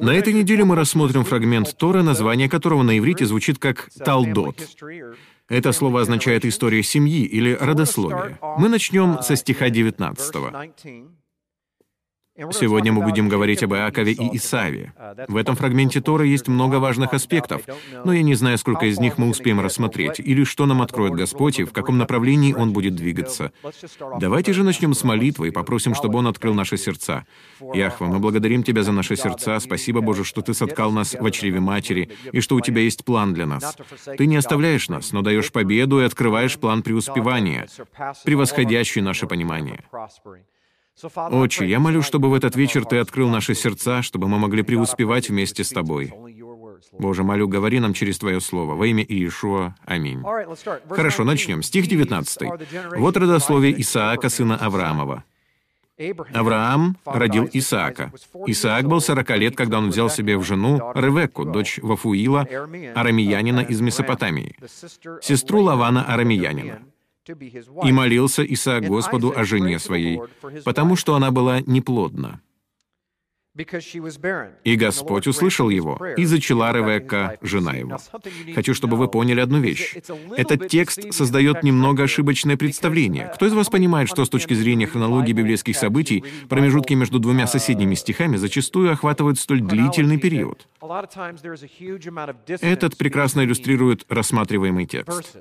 На этой неделе мы рассмотрим фрагмент Торы, название которого на иврите звучит как «талдот». Это слово означает «история семьи» или «родословие». Мы начнем со стиха 19. Сегодня мы будем говорить об Иакове и Исаве. В этом фрагменте Тора есть много важных аспектов, но я не знаю, сколько из них мы успеем рассмотреть, или что нам откроет Господь, и в каком направлении Он будет двигаться. Давайте же начнем с молитвы и попросим, чтобы Он открыл наши сердца. Яхва, мы благодарим Тебя за наши сердца. Спасибо, Боже, что Ты соткал нас в чреве матери, и что у Тебя есть план для нас. Ты не оставляешь нас, но даешь победу и открываешь план преуспевания, превосходящий наше понимание. Отче, я молю, чтобы в этот вечер Ты открыл наши сердца, чтобы мы могли преуспевать вместе с Тобой. Боже, молю, говори нам через Твое Слово. Во имя Иешуа. Аминь. Хорошо, начнем. Стих 19. Вот родословие Исаака, сына Авраамова. Авраам родил Исаака. Исаак был 40 лет, когда он взял себе в жену Ревекку, дочь Вафуила, арамиянина из Месопотамии, сестру Лавана арамиянина. И молился Исаак Господу о жене своей, потому что она была неплодна. И Господь услышал его, и зачала Ревекка, жена его. Хочу, чтобы вы поняли одну вещь. Этот текст создает немного ошибочное представление. Кто из вас понимает, что с точки зрения хронологии библейских событий промежутки между двумя соседними стихами зачастую охватывают столь длительный период? Этот прекрасно иллюстрирует рассматриваемый текст.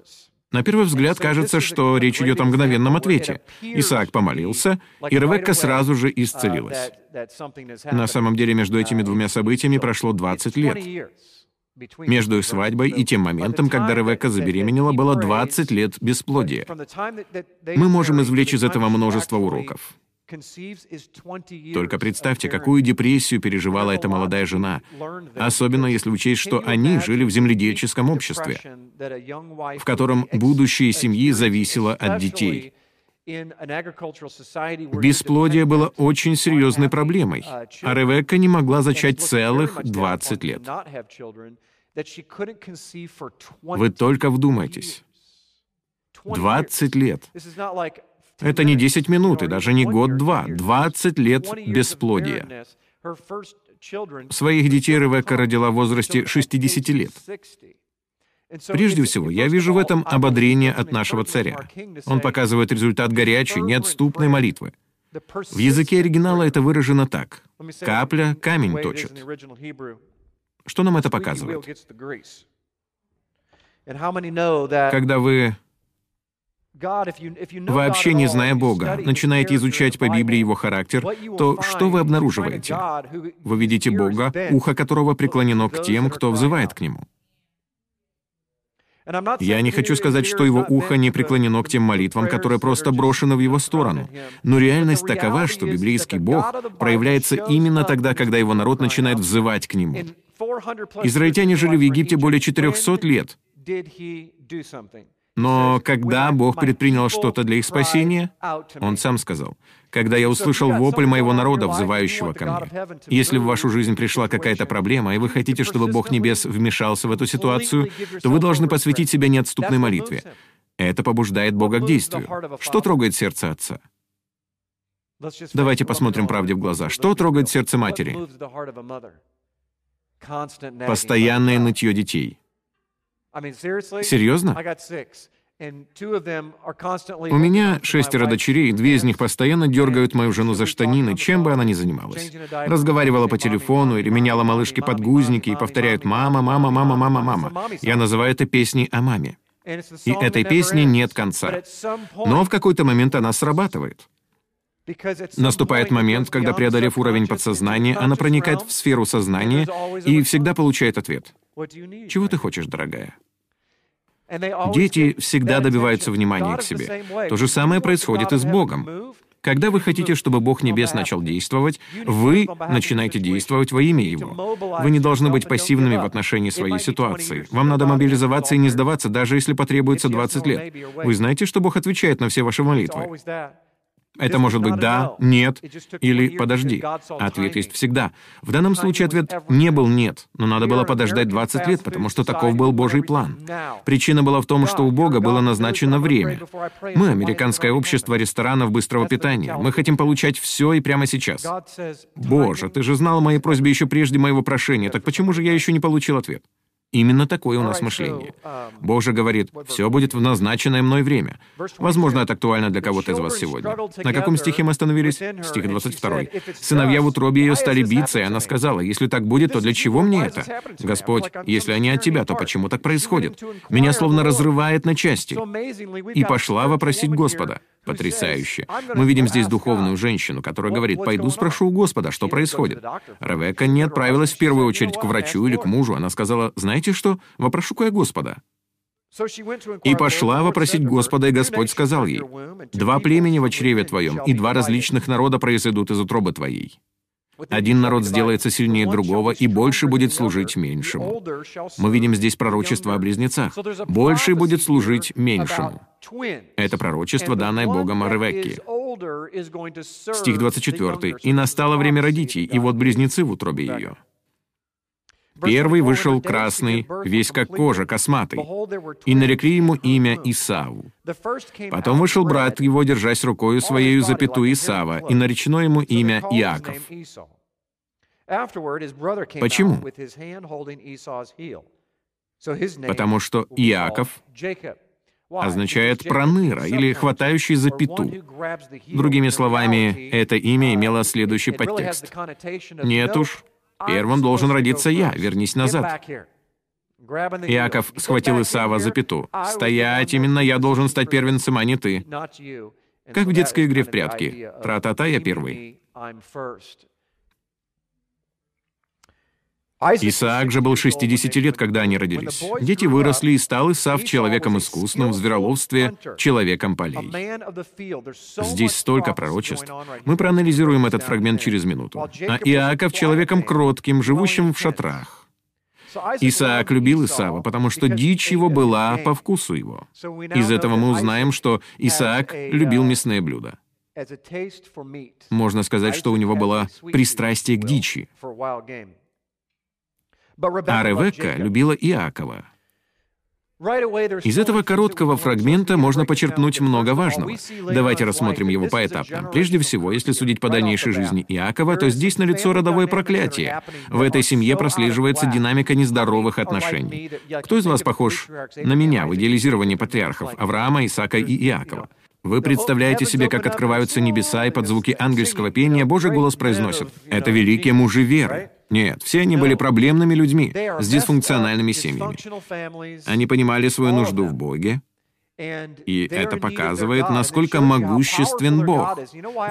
На первый взгляд кажется, что речь идет о мгновенном ответе. Исаак помолился, и Ревекка сразу же исцелилась. На самом деле между этими двумя событиями прошло 20 лет. Между их свадьбой и тем моментом, когда Ревекка забеременела, было 20 лет бесплодия. Мы можем извлечь из этого множество уроков. Только представьте, какую депрессию переживала эта молодая жена, особенно если учесть, что они жили в земледельческом обществе, в котором будущее семьи зависело от детей. Бесплодие было очень серьезной проблемой, а Ревекка не могла зачать целых 20 лет. Вы только вдумайтесь. 20 лет. Это не 10 минут и даже не год-два, 20 лет бесплодия. Своих детей Ревекка родила в возрасте 60 лет. Прежде всего, я вижу в этом ободрение от нашего царя. Он показывает результат горячей, неотступной молитвы. В языке оригинала это выражено так. «Капля камень точит». Что нам это показывает? Когда вы вообще не зная Бога, начинаете изучать по Библии Его характер, то что вы обнаруживаете? Вы видите Бога, ухо которого преклонено к тем, кто взывает к Нему. Я не хочу сказать, что его ухо не преклонено к тем молитвам, которые просто брошены в его сторону. Но реальность такова, что библейский Бог проявляется именно тогда, когда его народ начинает взывать к нему. Израильтяне жили в Египте более 400 лет. Но когда Бог предпринял что-то для их спасения, Он сам сказал, «Когда я услышал вопль моего народа, взывающего ко мне». Если в вашу жизнь пришла какая-то проблема, и вы хотите, чтобы Бог Небес вмешался в эту ситуацию, то вы должны посвятить себя неотступной молитве. Это побуждает Бога к действию. Что трогает сердце Отца? Давайте посмотрим правде в глаза. Что трогает сердце матери? Постоянное нытье детей. Серьезно? У меня шестеро дочерей, две из них постоянно дергают мою жену за штанины, чем бы она ни занималась. Разговаривала по телефону или меняла малышке подгузники и повторяют «мама, мама, мама, мама, мама». Я называю это песней о маме. И этой песни нет конца. Но в какой-то момент она срабатывает. Наступает момент, когда, преодолев уровень подсознания, она проникает в сферу сознания и всегда получает ответ. Чего ты хочешь, дорогая? Дети всегда добиваются внимания к себе. То же самое происходит и с Богом. Когда вы хотите, чтобы Бог Небес начал действовать, вы начинаете действовать во имя Его. Вы не должны быть пассивными в отношении своей ситуации. Вам надо мобилизоваться и не сдаваться, даже если потребуется 20 лет. Вы знаете, что Бог отвечает на все ваши молитвы? Это может быть «да», «нет» или «подожди». Ответ есть всегда. В данном случае ответ не был «нет», но надо было подождать 20 лет, потому что таков был Божий план. Причина была в том, что у Бога было назначено время. Мы — американское общество ресторанов быстрого питания. Мы хотим получать все и прямо сейчас. Боже, ты же знал о моей просьбе еще прежде моего прошения, так почему же я еще не получил ответ? Именно такое у нас мышление. Um, Боже говорит, все будет в назначенное мной время. Возможно, это актуально для кого-то из вас сегодня. На каком стихе мы остановились? Стих 22. «Сыновья в утробе ее стали биться, и она сказала, если так будет, то для чего мне это? Господь, если они от Тебя, то почему так происходит? Меня словно разрывает на части». И пошла вопросить Господа. Потрясающе. Мы видим здесь духовную женщину, которая говорит, «Пойду спрошу у Господа, что происходит». Ревекка не отправилась в первую очередь к врачу или к мужу. Она сказала, «Знаете что? Вопрошу-ка я Господа». И пошла вопросить Господа, и Господь сказал ей, «Два племени в чреве твоем, и два различных народа произойдут из утробы твоей. Один народ сделается сильнее другого и больше будет служить меньшему. Мы видим здесь пророчество о близнецах. Больший будет служить меньшему. Это пророчество, данное Богом Ревекке. Стих 24. «И настало время родить и вот близнецы в утробе ее». Первый вышел красный, весь как кожа, косматый, и нарекли ему имя Исаву. Потом вышел брат его, держась рукою своею запяту Исава, и наречено ему имя Иаков. Почему? Потому что Иаков означает «проныра» или «хватающий за пету». Другими словами, это имя имело следующий подтекст. «Нет уж, Первым должен родиться я, вернись назад. Иаков схватил Исава за пету. «Стоять, именно я должен стать первенцем, а не ты». Как в детской игре в прятки. Тра-та-та, я первый. Исаак же был 60 лет, когда они родились. Дети выросли, и стал Исав человеком искусным в звероловстве, человеком полей. Здесь столько пророчеств. Мы проанализируем этот фрагмент через минуту. А Иаков — человеком кротким, живущим в шатрах. Исаак любил Исава, потому что дичь его была по вкусу его. Из этого мы узнаем, что Исаак любил мясные блюда. Можно сказать, что у него было пристрастие к дичи. А Ревекка любила Иакова. Из этого короткого фрагмента можно почерпнуть много важного. Давайте рассмотрим его поэтапно. Прежде всего, если судить по дальнейшей жизни Иакова, то здесь налицо родовое проклятие. В этой семье прослеживается динамика нездоровых отношений. Кто из вас похож на меня в идеализировании патриархов Авраама, Исаака и Иакова? Вы представляете себе, как открываются небеса, и под звуки ангельского пения Божий голос произносит «Это великие мужи веры». Нет, все они были проблемными людьми с дисфункциональными семьями. Они понимали свою нужду в Боге, и это показывает, насколько могуществен Бог.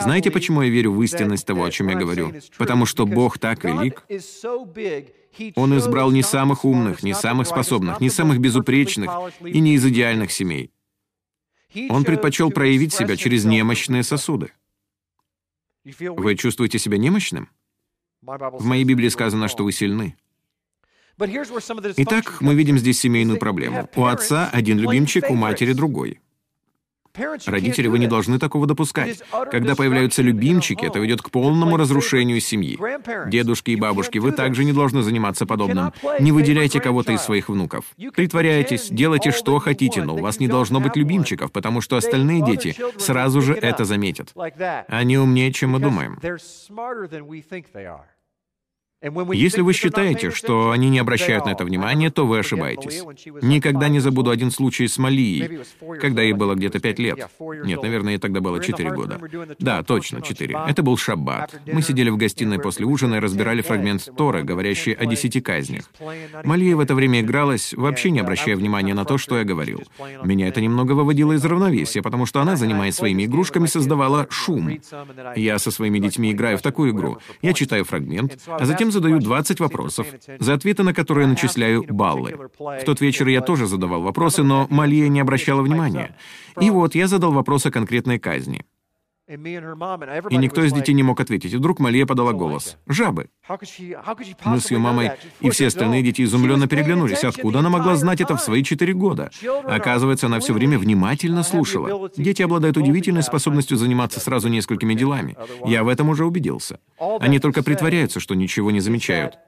Знаете, почему я верю в истинность того, о чем я говорю? Потому что Бог так велик. Он избрал не самых умных, не самых способных, не самых безупречных и не из идеальных семей. Он предпочел проявить себя через немощные сосуды. Вы чувствуете себя немощным? В моей Библии сказано, что вы сильны. Итак, мы видим здесь семейную проблему. У отца один любимчик, у матери другой. Родители, вы не должны такого допускать. Когда появляются любимчики, это ведет к полному разрушению семьи. Дедушки и бабушки, вы также не должны заниматься подобным. Не выделяйте кого-то из своих внуков. Притворяйтесь, делайте что хотите, но у вас не должно быть любимчиков, потому что остальные дети сразу же это заметят. Они умнее, чем мы думаем. Если вы считаете, что они не обращают на это внимания, то вы ошибаетесь. Никогда не забуду один случай с Малией, когда ей было где-то пять лет. Нет, наверное, ей тогда было четыре года. Да, точно, четыре. Это был шаббат. Мы сидели в гостиной после ужина и разбирали фрагмент Торы, говорящий о десяти казнях. Малия в это время игралась, вообще не обращая внимания на то, что я говорил. Меня это немного выводило из равновесия, потому что она, занимаясь своими игрушками, создавала шум. Я со своими детьми играю в такую игру. Я читаю фрагмент, а затем задаю 20 вопросов, за ответы на которые начисляю баллы. В тот вечер я тоже задавал вопросы, но Малия не обращала внимания. И вот я задал вопрос о конкретной казни. И никто из детей не мог ответить. И вдруг Малия подала голос. «Жабы». Мы с ее мамой и все остальные дети изумленно переглянулись. Откуда она могла знать это в свои четыре года? Оказывается, она все время внимательно слушала. Дети обладают удивительной способностью заниматься сразу несколькими делами. Я в этом уже убедился. Они только притворяются, что ничего не замечают.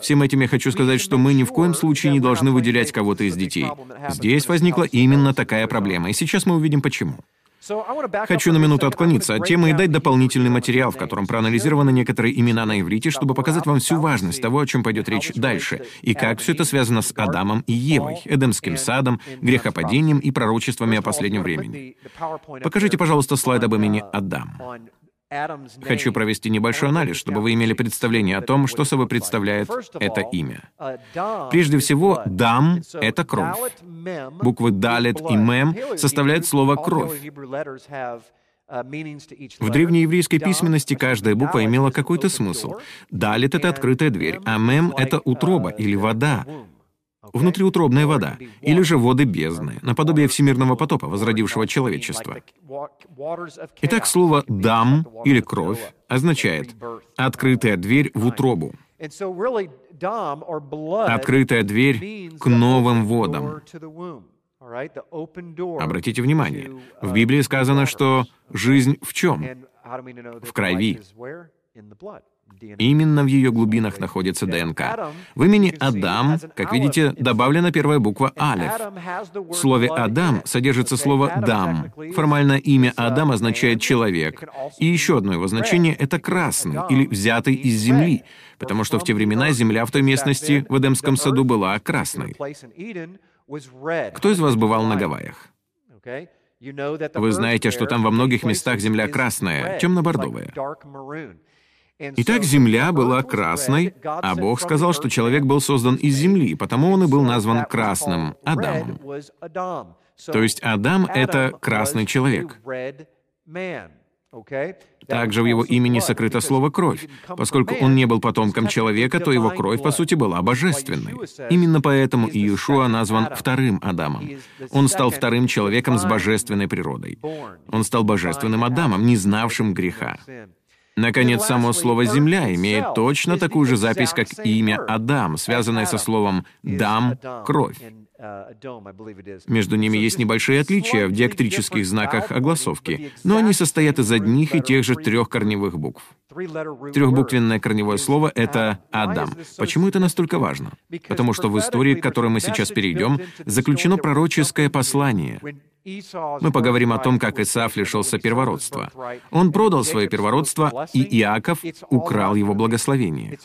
Всем этим я хочу сказать, что мы ни в коем случае не должны выделять кого-то из детей. Здесь возникла именно такая проблема, и сейчас мы увидим почему. Хочу на минуту отклониться от темы и дать дополнительный материал, в котором проанализированы некоторые имена на иврите, чтобы показать вам всю важность того, о чем пойдет речь дальше, и как все это связано с Адамом и Евой, Эдемским садом, грехопадением и пророчествами о последнем времени. Покажите, пожалуйста, слайд об имени Адам. Хочу провести небольшой анализ, чтобы вы имели представление о том, что собой представляет это имя. Прежде всего, «дам» — это кровь. Буквы «далет» и «мем» составляют слово «кровь». В древнееврейской письменности каждая буква имела какой-то смысл. «Далет» — это открытая дверь, а «мем» — это утроба или вода внутриутробная вода, или же воды бездны, наподобие всемирного потопа, возродившего человечество. Итак, слово «дам» или «кровь» означает «открытая дверь в утробу». Открытая дверь к новым водам. Обратите внимание, в Библии сказано, что жизнь в чем? В крови. Именно в ее глубинах находится ДНК. В имени Адам, как видите, добавлена первая буква «алев». В слове «Адам» содержится слово «дам». Формально имя Адам означает «человек». И еще одно его значение — это «красный» или «взятый из земли», потому что в те времена земля в той местности в Эдемском саду была красной. Кто из вас бывал на Гавайях? Вы знаете, что там во многих местах земля красная, темно-бордовая. Итак, земля была красной, а Бог сказал, что человек был создан из земли, потому он и был назван красным — Адамом. То есть Адам — это красный человек. Также в его имени сокрыто слово «кровь». Поскольку он не был потомком человека, то его кровь, по сути, была божественной. Именно поэтому Иешуа назван вторым Адамом. Он стал вторым человеком с божественной природой. Он стал божественным Адамом, не знавшим греха. Наконец, само слово «земля» имеет точно такую же запись, как и имя Адам, связанное со словом «дам» — «кровь». Между ними есть небольшие отличия в диактрических знаках огласовки, но они состоят из одних и тех же трех корневых букв. Трехбуквенное корневое слово — это «Адам». Почему это настолько важно? Потому что в истории, к которой мы сейчас перейдем, заключено пророческое послание. Мы поговорим о том, как Исаав лишился первородства. Он продал свое первородство, и Иаков украл его благословение.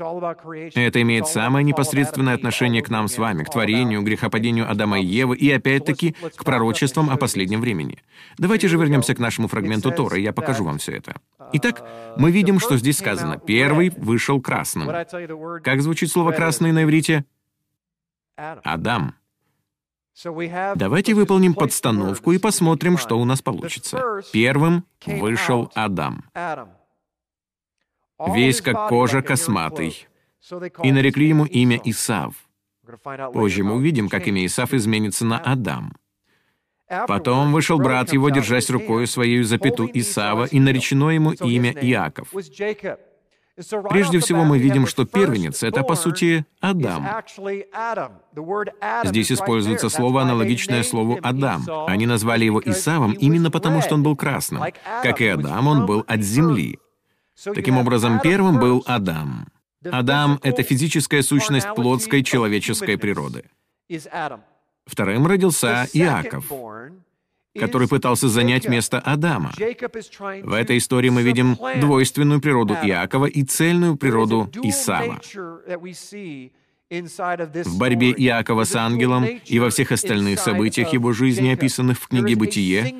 Это имеет самое непосредственное отношение к нам с вами, к творению, грехопадению Адама и Евы, и опять-таки к пророчествам о последнем времени. Давайте же вернемся к нашему фрагменту Тора, я покажу вам все это. Итак, мы видим, что здесь сказано «первый вышел красным». Как звучит слово «красный» на иврите? Адам. Давайте выполним подстановку и посмотрим, что у нас получится. Первым вышел Адам. Весь как кожа косматый. И нарекли ему имя Исав. Позже мы увидим, как имя Исав изменится на Адам. Потом вышел брат его, держась рукой своей за пету Исава, и наречено ему имя Иаков. Прежде всего мы видим, что первенец — это, по сути, Адам. Здесь используется слово, аналогичное слову «Адам». Они назвали его Исавом именно потому, что он был красным. Как и Адам, он был от земли. Таким образом, первым был Адам. Адам — это физическая сущность плотской человеческой природы. Вторым родился Иаков который пытался занять место Адама. В этой истории мы видим двойственную природу Иакова и цельную природу Исава. В борьбе Иакова с ангелом и во всех остальных событиях его жизни, описанных в книге «Бытие»,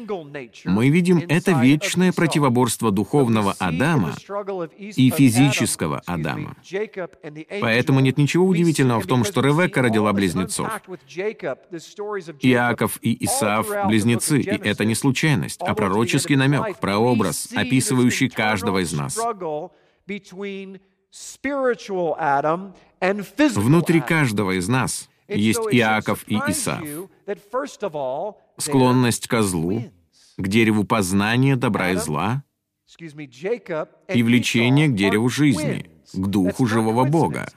мы видим это вечное противоборство духовного Адама и физического Адама. Поэтому нет ничего удивительного в том, что Ревекка родила близнецов. Иаков и Исав — близнецы, и это не случайность, а пророческий намек, прообраз, описывающий каждого из нас. Внутри каждого из нас есть Иаков и Исав. Склонность ко злу, к дереву познания добра и зла, и влечение к дереву жизни, к духу живого Бога.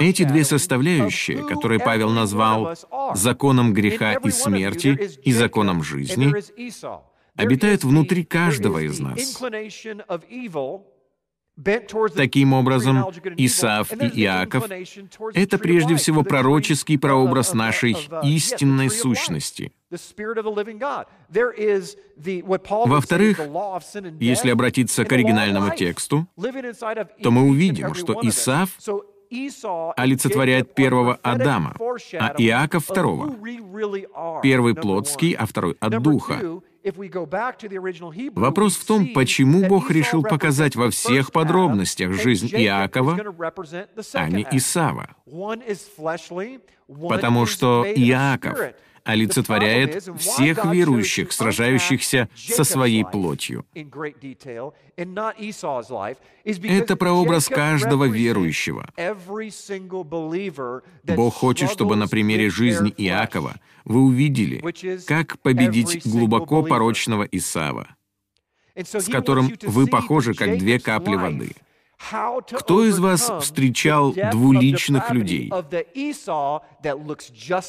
Эти две составляющие, которые Павел назвал законом греха и смерти и законом жизни, обитают внутри каждого из нас. Таким образом, Исаав и Иаков — это прежде всего пророческий прообраз нашей истинной сущности. Во-вторых, если обратиться к оригинальному тексту, то мы увидим, что Исаав олицетворяет первого Адама, а Иаков — второго. Первый плотский, а второй от Духа. Вопрос в том, почему Бог решил показать во всех подробностях жизнь Иакова, а не Исава. Потому что Иаков олицетворяет всех верующих, сражающихся со своей плотью. Это прообраз каждого верующего. Бог хочет, чтобы на примере жизни Иакова вы увидели, как победить глубоко порочного Исава, с которым вы похожи, как две капли воды — кто из вас встречал двуличных людей?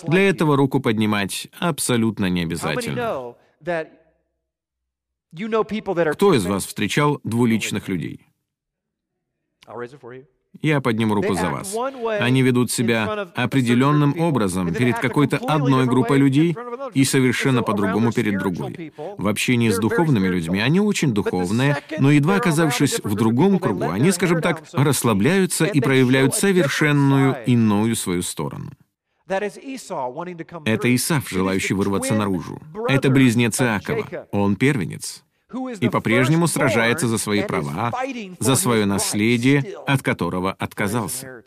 Для этого руку поднимать абсолютно не обязательно. Кто из вас встречал двуличных людей? Я подниму руку за вас. Они ведут себя определенным образом перед какой-то одной группой людей и совершенно по-другому перед другой. В общении с духовными людьми они очень духовные, но едва оказавшись в другом кругу, они, скажем так, расслабляются и проявляют совершенную иную свою сторону. Это Исаф, желающий вырваться наружу. Это близнец Иакова. Он первенец и по-прежнему сражается за свои права, за свое наследие, от которого отказался.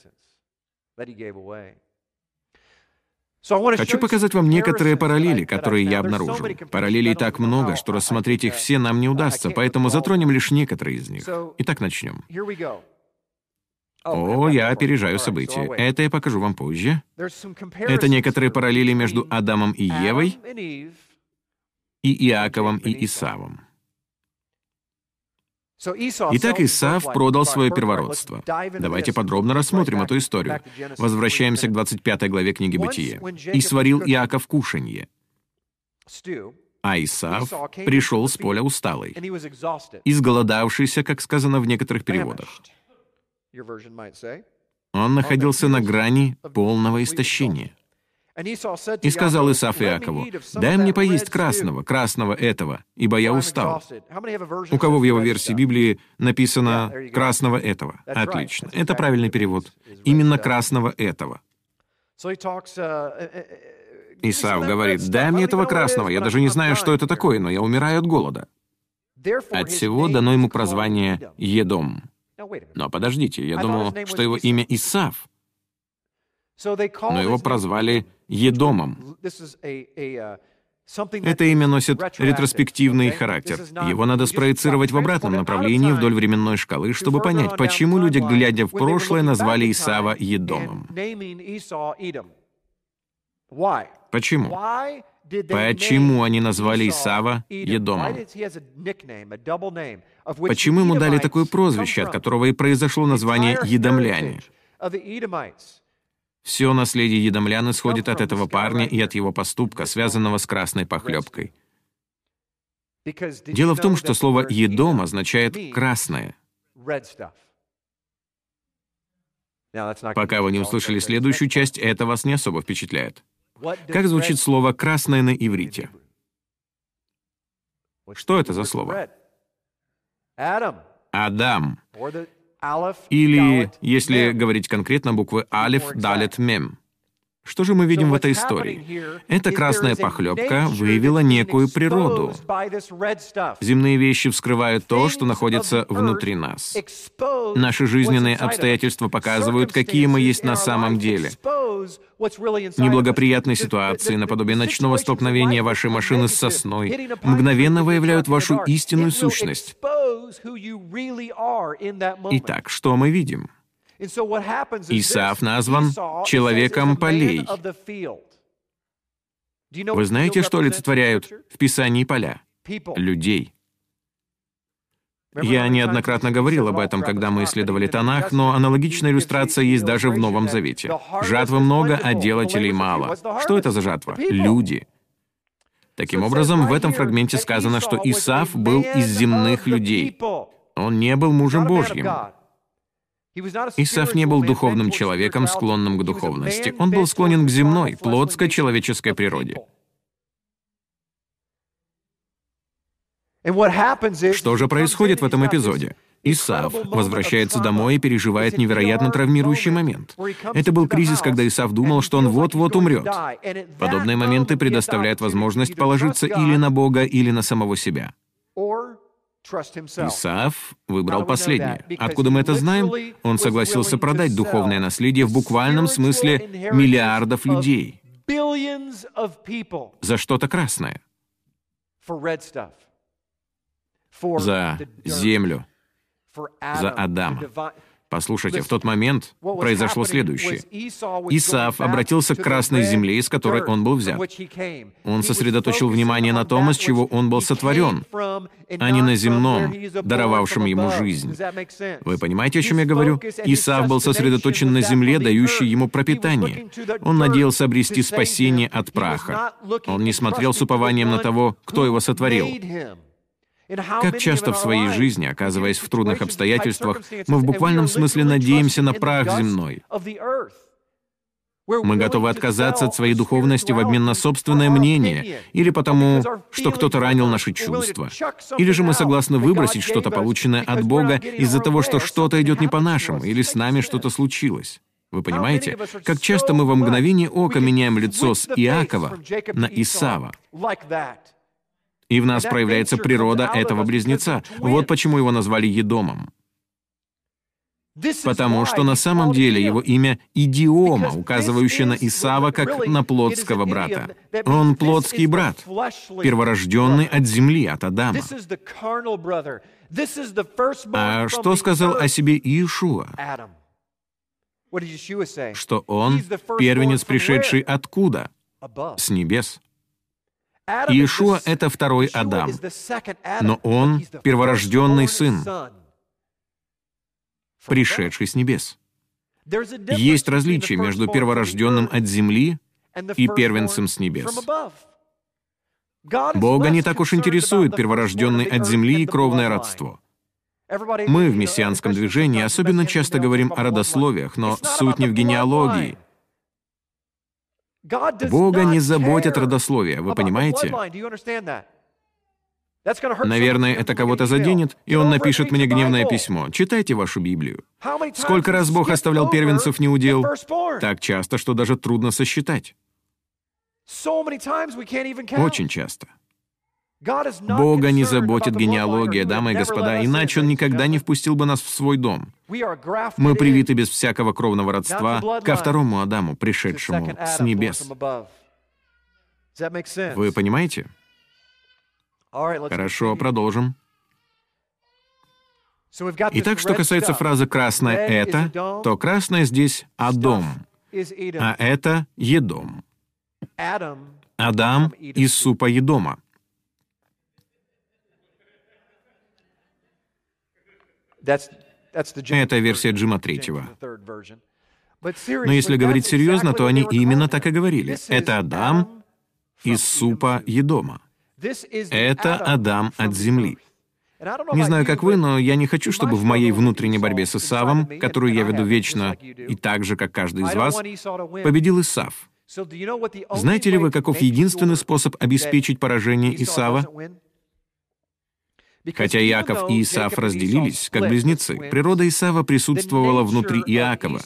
Хочу показать вам некоторые параллели, которые я обнаружил. Параллелей так много, что рассмотреть их все нам не удастся, поэтому затронем лишь некоторые из них. Итак, начнем. О, я опережаю события. Это я покажу вам позже. Это некоторые параллели между Адамом и Евой и Иаковом и Исавом. Итак, Исаав продал свое первородство. Давайте подробно рассмотрим эту историю. Возвращаемся к 25 главе книги Бытия. «И сварил Иаков кушанье, а Исаав пришел с поля усталый, изголодавшийся, как сказано в некоторых переводах. Он находился на грани полного истощения. И сказал Исаф Иакову, «Дай мне поесть красного, красного этого, ибо я устал». У кого в его версии Библии написано «красного этого»? Отлично. Это правильный перевод. Именно «красного этого». Исаав говорит, «Дай мне этого красного, я даже не знаю, что это такое, но я умираю от голода». От всего дано ему прозвание «Едом». Но подождите, я думал, что его имя Исаав. Но его прозвали Едомом. Uh, Это имя носит ретроспективный характер. Его надо спроецировать в обратном направлении вдоль временной шкалы, чтобы понять, почему люди, глядя в прошлое, назвали Исава Едомом. Почему? Почему они назвали Исава Едомом? Почему ему дали такое прозвище, от которого и произошло название Едомляне? Все наследие едомлян исходит от этого парня и от его поступка, связанного с красной похлебкой. Дело в том, что слово «едом» означает «красное». Пока вы не услышали следующую часть, это вас не особо впечатляет. Как звучит слово «красное» на иврите? Что это за слово? Адам. Или, если говорить конкретно, буквы Алиф, Далет, Мем. Что же мы видим в этой истории? Эта красная похлебка выявила некую природу. Земные вещи вскрывают то, что находится внутри нас. Наши жизненные обстоятельства показывают, какие мы есть на самом деле. Неблагоприятные ситуации, наподобие ночного столкновения вашей машины с сосной, мгновенно выявляют вашу истинную сущность. Итак, что мы видим? Исаав назван человеком полей. Вы знаете, что олицетворяют в Писании поля? людей. Я неоднократно говорил об этом, когда мы исследовали Танах, но аналогичная иллюстрация есть даже в Новом Завете. Жатвы много, а делателей мало. Что это за жатва? Люди. Таким образом, в этом фрагменте сказано, что Исаф был из земных людей. Он не был мужем Божьим. Исаф не был духовным человеком, склонным к духовности. Он был склонен к земной, плотской человеческой природе. Что же происходит в этом эпизоде? Исав возвращается домой и переживает невероятно травмирующий момент. Это был кризис, когда Исав думал, что он вот-вот умрет. Подобные моменты предоставляют возможность положиться или на Бога, или на самого себя. Исаав выбрал последнее. Откуда мы это знаем? Он согласился продать духовное наследие в буквальном смысле миллиардов людей за что-то красное за землю, за Адама. Послушайте, в тот момент произошло следующее. Исаав обратился к красной земле, из которой он был взят. Он сосредоточил внимание на том, из чего он был сотворен, а не на земном, даровавшем ему жизнь. Вы понимаете, о чем я говорю? Исаав был сосредоточен на земле, дающей ему пропитание. Он надеялся обрести спасение от праха. Он не смотрел с упованием на того, кто его сотворил. Как часто в своей жизни, оказываясь в трудных обстоятельствах, мы в буквальном смысле надеемся на прах земной. Мы готовы отказаться от своей духовности в обмен на собственное мнение, или потому, что кто-то ранил наши чувства. Или же мы согласны выбросить что-то, полученное от Бога, из-за того, что что-то идет не по-нашему, или с нами что-то случилось. Вы понимаете, как часто мы во мгновение ока меняем лицо с Иакова на Исава. И в нас проявляется природа этого близнеца. Вот почему его назвали Едомом. Потому что на самом деле его имя — идиома, указывающая на Исава как на плотского брата. Он плотский брат, перворожденный от земли, от Адама. А что сказал о себе Иешуа? Что он первенец, пришедший откуда? С небес. Иешуа — это второй Адам, но он — перворожденный сын, пришедший с небес. Есть различие между перворожденным от земли и первенцем с небес. Бога не так уж интересует перворожденный от земли и кровное родство. Мы в мессианском движении особенно часто говорим о родословиях, но суть не в генеалогии — Бога не заботят родословия, вы понимаете? Наверное, это кого-то заденет, и он напишет мне гневное письмо. Читайте вашу Библию. Сколько раз Бог оставлял первенцев неудел? Так часто, что даже трудно сосчитать. Очень часто. Бога не заботит генеалогия, дамы и господа, иначе Он никогда не впустил бы нас в свой дом. Мы привиты без всякого кровного родства ко второму Адаму, пришедшему с небес. Вы понимаете? Хорошо, продолжим. Итак, что касается фразы «красное это», то красное здесь «Адом», а это «Едом». Адам из супа Едома. Это версия Джима Третьего. Но если говорить серьезно, то они именно так и говорили. Это Адам из супа Едома. Это Адам от земли. Не знаю, как вы, но я не хочу, чтобы в моей внутренней борьбе с Исавом, которую я веду вечно и так же, как каждый из вас, победил Исав. Знаете ли вы, каков единственный способ обеспечить поражение Исава? Хотя Иаков и Исаав разделились, как близнецы, природа Исава присутствовала внутри Иакова.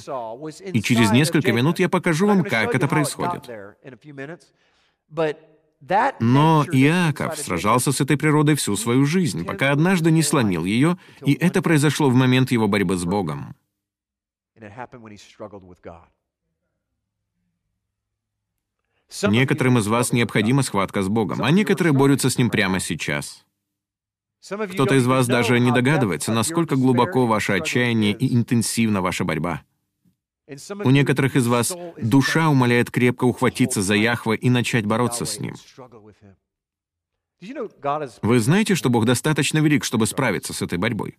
И через несколько минут я покажу вам, как это происходит. Но Иаков сражался с этой природой всю свою жизнь, пока однажды не сломил ее, и это произошло в момент его борьбы с Богом. Некоторым из вас необходима схватка с Богом, а некоторые борются с Ним прямо сейчас. Кто-то из вас даже не догадывается, насколько глубоко ваше отчаяние и интенсивна ваша борьба. У некоторых из вас душа умоляет крепко ухватиться за Яхва и начать бороться с ним. Вы знаете, что Бог достаточно велик, чтобы справиться с этой борьбой?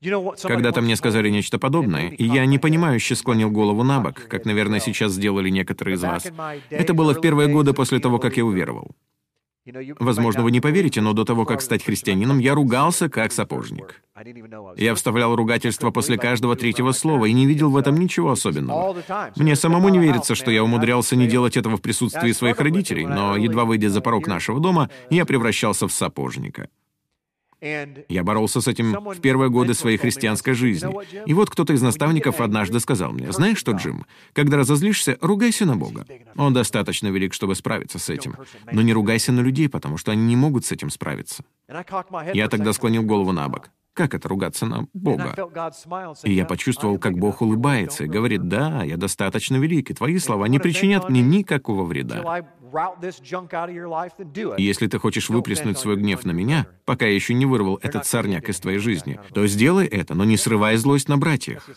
Когда-то мне сказали нечто подобное, и я непонимающе склонил голову на бок, как, наверное, сейчас сделали некоторые из вас. Это было в первые годы после того, как я уверовал. Возможно, вы не поверите, но до того, как стать христианином, я ругался как сапожник. Я вставлял ругательство после каждого третьего слова и не видел в этом ничего особенного. Мне самому не верится, что я умудрялся не делать этого в присутствии своих родителей, но едва выйдя за порог нашего дома, я превращался в сапожника. Я боролся с этим в первые годы своей христианской жизни. И вот кто-то из наставников однажды сказал мне, «Знаешь что, Джим, когда разозлишься, ругайся на Бога. Он достаточно велик, чтобы справиться с этим. Но не ругайся на людей, потому что они не могут с этим справиться». Я тогда склонил голову на бок. Как это ругаться на Бога? И я почувствовал, как Бог улыбается и говорит, «Да, я достаточно велик, и твои слова не причинят мне никакого вреда. Если ты хочешь выплеснуть свой гнев на меня, пока я еще не вырвал этот сорняк из твоей жизни, то сделай это, но не срывай злость на братьях.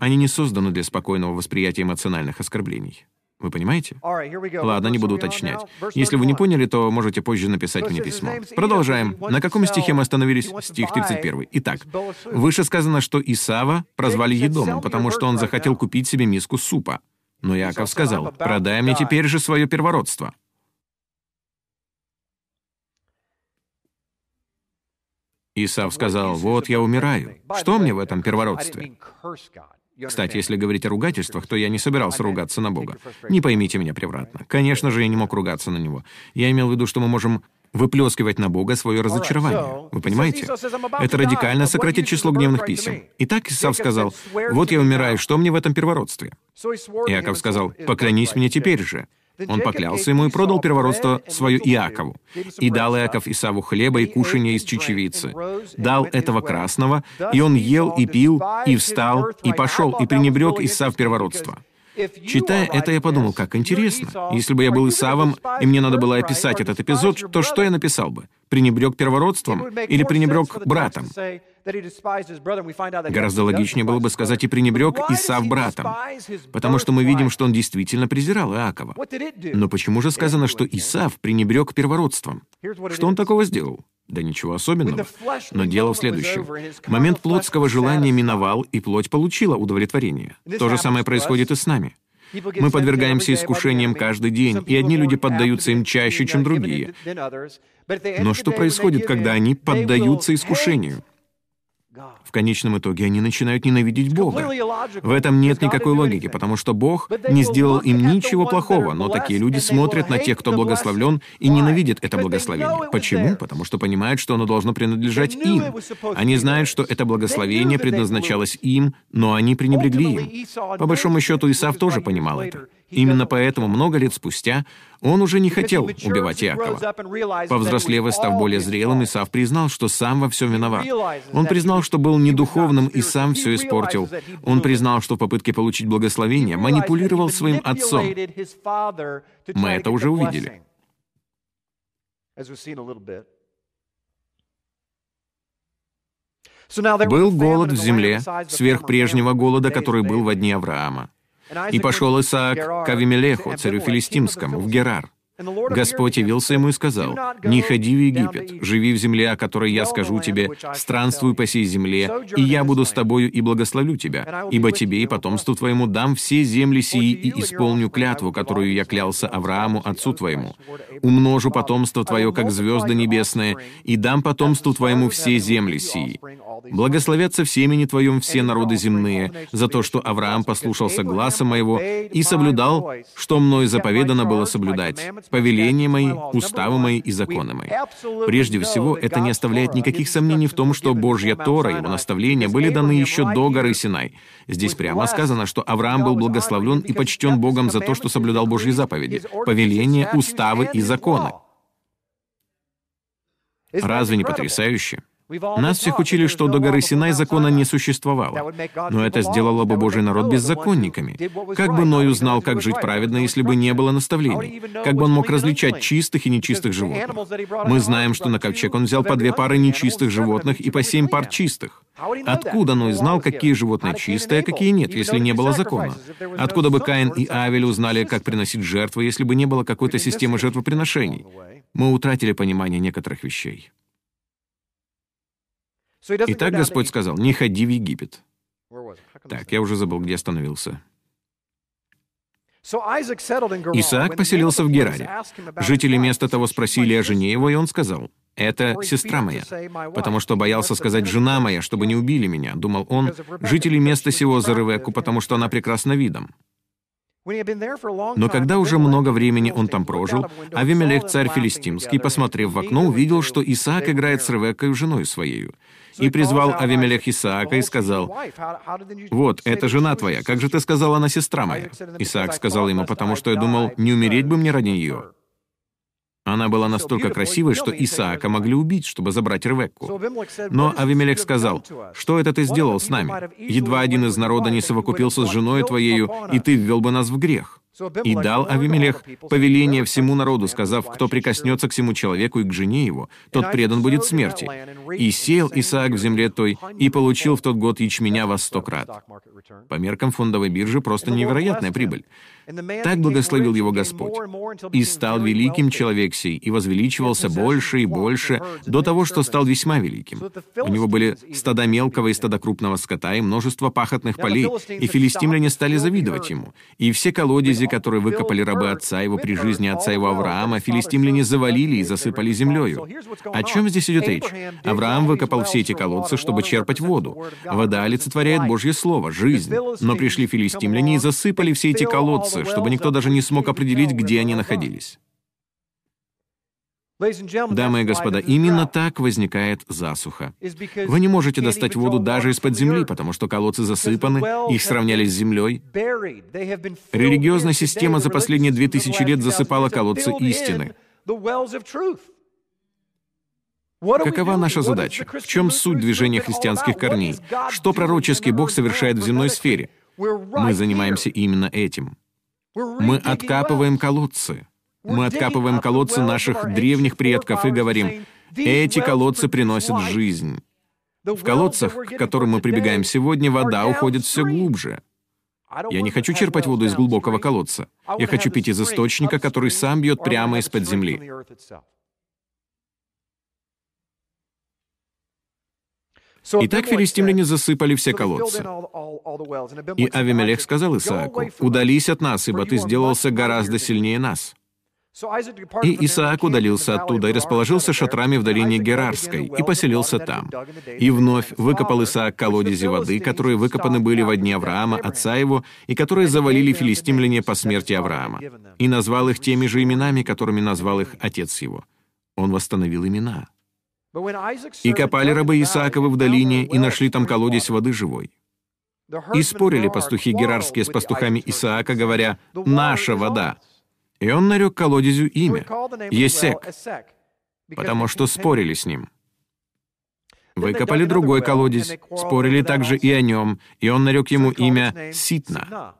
Они не созданы для спокойного восприятия эмоциональных оскорблений. Вы понимаете? Ладно, не буду уточнять. Если вы не поняли, то можете позже написать мне письмо. Продолжаем. На каком стихе мы остановились? Стих 31. Итак, выше сказано, что Исава прозвали Едомом, потому что он захотел купить себе миску супа. Но Яков сказал, «Продай мне теперь же свое первородство». Исав сказал, «Вот я умираю. Что мне в этом первородстве?» Кстати, если говорить о ругательствах, то я не собирался ругаться на Бога. Не поймите меня превратно. Конечно же, я не мог ругаться на Него. Я имел в виду, что мы можем выплескивать на Бога свое разочарование. Вы понимаете? Это радикально сократит число гневных писем. Итак, Исав сказал, «Вот я умираю, что мне в этом первородстве?» Иаков сказал, «Поклянись мне теперь же». Он поклялся ему и продал первородство свое Иакову. И дал Иаков Исаву хлеба и кушанье из чечевицы. Дал этого красного, и он ел и пил, и встал, и пошел, и пренебрег Исав первородство. Читая это, я подумал, как интересно. Если бы я был Исавом, и мне надо было описать этот эпизод, то что я написал бы? Пренебрег первородством или пренебрег братом? Гораздо логичнее было бы сказать и пренебрег Исав братом, потому что мы видим, что он действительно презирал Иакова. Но почему же сказано, что Исав пренебрег первородством? Что он такого сделал? Да ничего особенного. Но дело в следующем. Момент плотского желания миновал, и плоть получила удовлетворение. То же самое происходит и с нами. Мы подвергаемся искушениям каждый день, и одни люди поддаются им чаще, чем другие. Но что происходит, когда они поддаются искушению? В конечном итоге они начинают ненавидеть Бога. В этом нет никакой логики, потому что Бог не сделал им ничего плохого, но такие люди смотрят на тех, кто благословлен, и ненавидят это благословение. Почему? Потому что понимают, что оно должно принадлежать им. Они знают, что это благословение предназначалось им, но они пренебрегли им. По большому счету, Исав тоже понимал это. Именно поэтому много лет спустя он уже не хотел убивать Иакова. Повзрослев и став более зрелым, Исав признал, что сам во всем виноват. Он признал, что был недуховным и сам все испортил. Он признал, что в попытке получить благословение манипулировал своим отцом. Мы это уже увидели. Был голод в земле, сверх прежнего голода, который был во дни Авраама. И пошел Исаак к Авимелеху, царю филистимскому, в Герар. Господь явился ему и сказал, «Не ходи в Египет, живи в земле, о которой я скажу тебе, странствуй по сей земле, и я буду с тобою и благословлю тебя, ибо тебе и потомству твоему дам все земли сии и исполню клятву, которую я клялся Аврааму, отцу твоему. Умножу потомство твое, как звезды небесные, и дам потомству твоему все земли сии. Благословятся в семени твоем все народы земные, за то, что Авраам послушался гласа моего и соблюдал, что мною заповедано было соблюдать, повеления мои, уставы мои и законы мои. Прежде всего, это не оставляет никаких сомнений в том, что Божья Тора, его наставления были даны еще до горы Синай. Здесь прямо сказано, что Авраам был благословлен и почтен Богом за то, что соблюдал Божьи заповеди, повеления, уставы и законы. Разве не потрясающе? Нас всех учили, что до горы Синай закона не существовало. Но это сделало бы Божий народ беззаконниками. Как бы Ной узнал, как жить праведно, если бы не было наставлений? Как бы он мог различать чистых и нечистых животных? Мы знаем, что на ковчег он взял по две пары нечистых животных и по семь пар чистых. Откуда Ной знал, какие животные чистые, а какие нет, если не было закона? Откуда бы Каин и Авель узнали, как приносить жертвы, если бы не было какой-то системы жертвоприношений? Мы утратили понимание некоторых вещей. Итак, Господь сказал, не ходи в Египет. Так, я уже забыл, где остановился. Исаак поселился в Гераре. Жители места того спросили о жене его, и он сказал, «Это сестра моя», потому что боялся сказать «жена моя», чтобы не убили меня, думал он, жители места сего за Ревекку, потому что она прекрасна видом. Но когда уже много времени он там прожил, Авимелех, царь филистимский, посмотрев в окно, увидел, что Исаак играет с Ревеккой, женой своей. И призвал Авимелех Исаака и сказал, «Вот, это жена твоя, как же ты сказал, она сестра моя?» Исаак сказал ему, «Потому что я думал, не умереть бы мне ради нее». Она была настолько красивой, что Исаака могли убить, чтобы забрать Ревекку. Но Авимелек сказал, «Что это ты сделал с нами? Едва один из народа не совокупился с женой твоею, и ты ввел бы нас в грех». И дал Авимелех повеление всему народу, сказав, кто прикоснется к всему человеку и к жене его, тот предан будет смерти. И сел Исаак в земле той, и получил в тот год ячменя во сто крат. По меркам фондовой биржи просто невероятная прибыль. Так благословил его Господь. И стал великим человек сей, и возвеличивался больше и больше, до того, что стал весьма великим. У него были стада мелкого и стада крупного скота, и множество пахотных полей, и филистимляне стали завидовать ему. И все колодези, которые выкопали рабы отца его при жизни отца его Авраама, филистимляне завалили и засыпали землею. О чем здесь идет речь? Авраам выкопал все эти колодцы, чтобы черпать воду. Вода олицетворяет Божье Слово, жизнь. Но пришли филистимляне и засыпали все эти колодцы, колодцы, чтобы никто даже не смог определить, где они находились. Дамы и господа, именно так возникает засуха. Вы не можете достать воду даже из-под земли, потому что колодцы засыпаны, их сравняли с землей. Религиозная система за последние две тысячи лет засыпала колодцы истины. Какова наша задача? В чем суть движения христианских корней? Что пророческий Бог совершает в земной сфере? Мы занимаемся именно этим. Мы откапываем колодцы. Мы откапываем колодцы наших древних предков и говорим, эти колодцы приносят жизнь. В колодцах, к которым мы прибегаем сегодня, вода уходит все глубже. Я не хочу черпать воду из глубокого колодца. Я хочу пить из источника, который сам бьет прямо из-под земли. Итак, филистимляне засыпали все колодцы. И Авимелех сказал Исааку, «Удались от нас, ибо ты сделался гораздо сильнее нас». И Исаак удалился оттуда и расположился шатрами в долине Герарской и поселился там. И вновь выкопал Исаак колодези воды, которые выкопаны были во дни Авраама, отца его, и которые завалили филистимляне по смерти Авраама. И назвал их теми же именами, которыми назвал их отец его. Он восстановил имена. И копали рабы Исааковы в долине, и нашли там колодец воды живой. И спорили пастухи Герарские с пастухами Исаака, говоря, «Наша вода». И он нарек колодезю имя — Есек, потому что спорили с ним. Выкопали другой колодец, спорили также и о нем, и он нарек ему имя Ситна.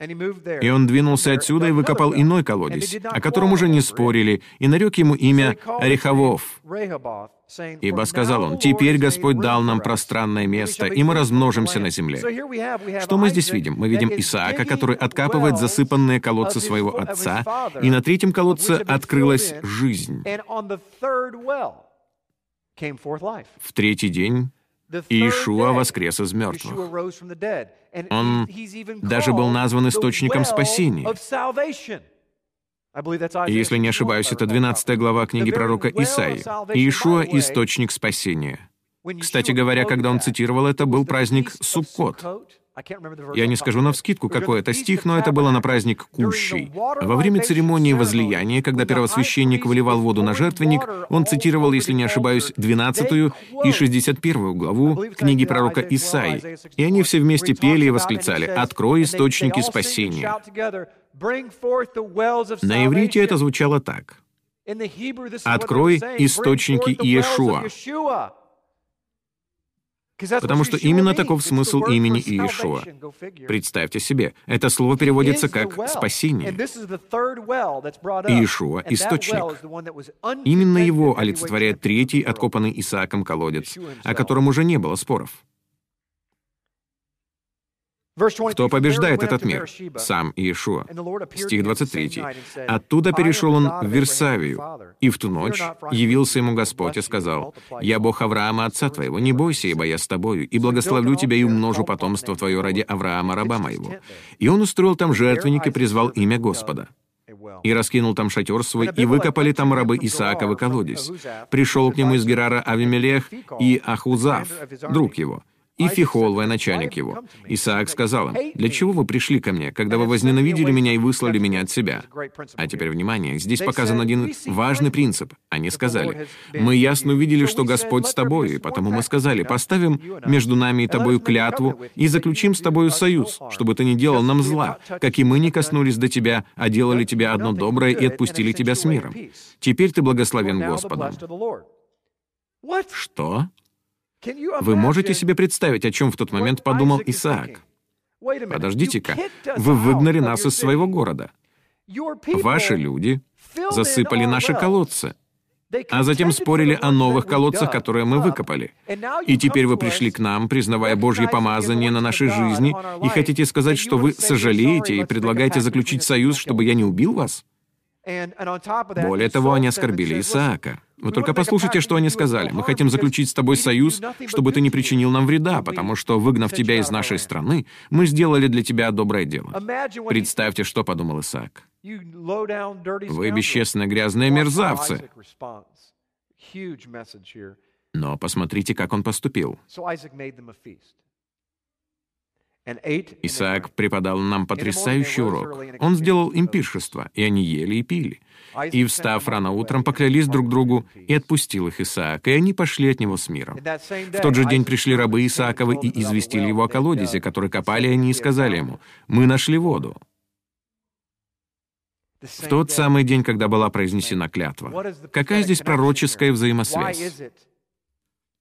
И он двинулся отсюда и выкопал иной колодец, о котором уже не спорили, и нарек ему имя Рехавов. Ибо сказал он, «Теперь Господь дал нам пространное место, и мы размножимся на земле». Что мы здесь видим? Мы видим Исаака, который откапывает засыпанные колодцы своего отца, и на третьем колодце открылась жизнь. В третий день Иешуа воскрес из мертвых. Он даже был назван источником спасения. И если не ошибаюсь, это 12 глава книги пророка Исаии. Иешуа — источник спасения. Кстати говоря, когда он цитировал это, был праздник Суккот. Я не скажу навскидку, какой это стих, но это было на праздник Кущей. Во время церемонии возлияния, когда первосвященник выливал воду на жертвенник, он цитировал, если не ошибаюсь, 12 и 61 главу книги пророка Исаи. И они все вместе пели и восклицали «Открой источники спасения». На иврите это звучало так. «Открой источники Иешуа». Потому что именно таков смысл имени Иешуа. Представьте себе, это слово переводится как «спасение». Иешуа — источник. Именно его олицетворяет третий, откопанный Исааком колодец, о котором уже не было споров. Кто побеждает этот мир? Сам Иешуа. Стих 23. «Оттуда перешел он в Версавию, и в ту ночь явился ему Господь и сказал, «Я Бог Авраама, отца твоего, не бойся, ибо я с тобою, и благословлю тебя и умножу потомство твое ради Авраама, раба моего». И он устроил там жертвенник и призвал имя Господа. И раскинул там шатер свой, и выкопали там рабы Исааковы колодец. Пришел к нему из Герара Авимелех и Ахузав, друг его, и Фихол, военачальник его. Исаак сказал им, «Для чего вы пришли ко мне, когда вы возненавидели меня и выслали меня от себя?» А теперь внимание, здесь показан один важный принцип. Они сказали, «Мы ясно увидели, что Господь с тобою, и потому мы сказали, поставим между нами и тобою клятву и заключим с тобою союз, чтобы ты не делал нам зла, как и мы не коснулись до тебя, а делали тебе одно доброе и отпустили тебя с миром. Теперь ты благословен Господом». Что? Вы можете себе представить, о чем в тот момент подумал Исаак? Подождите-ка, вы выгнали нас из своего города. Ваши люди засыпали наши колодцы, а затем спорили о новых колодцах, которые мы выкопали. И теперь вы пришли к нам, признавая Божье помазание на нашей жизни, и хотите сказать, что вы сожалеете и предлагаете заключить союз, чтобы я не убил вас? Более того, они оскорбили Исаака. Вы только послушайте, что они сказали. «Мы хотим заключить с тобой союз, чтобы ты не причинил нам вреда, потому что, выгнав тебя из нашей страны, мы сделали для тебя доброе дело». Представьте, что подумал Исаак. «Вы бесчестные грязные мерзавцы». Но посмотрите, как он поступил. Исаак преподал нам потрясающий урок. Он сделал им пиршество, и они ели и пили. И, встав рано утром, поклялись друг другу, и отпустил их Исаак, и они пошли от него с миром. В тот же день пришли рабы Исааковы и известили его о колодезе, который копали они, и сказали ему, «Мы нашли воду». В тот самый день, когда была произнесена клятва. Какая здесь пророческая взаимосвязь?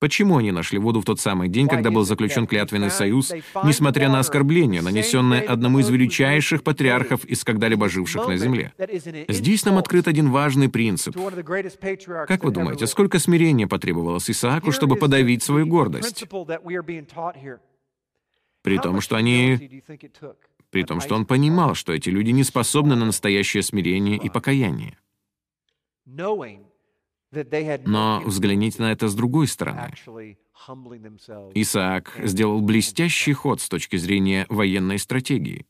Почему они нашли воду в тот самый день, когда был заключен клятвенный союз, несмотря на оскорбление, нанесенное одному из величайших патриархов из когда-либо живших на земле? Здесь нам открыт один важный принцип. Как вы думаете, сколько смирения потребовалось Исааку, чтобы подавить свою гордость? При том, что они... При том, что он понимал, что эти люди не способны на настоящее смирение и покаяние. Но взгляните на это с другой стороны. Исаак сделал блестящий ход с точки зрения военной стратегии.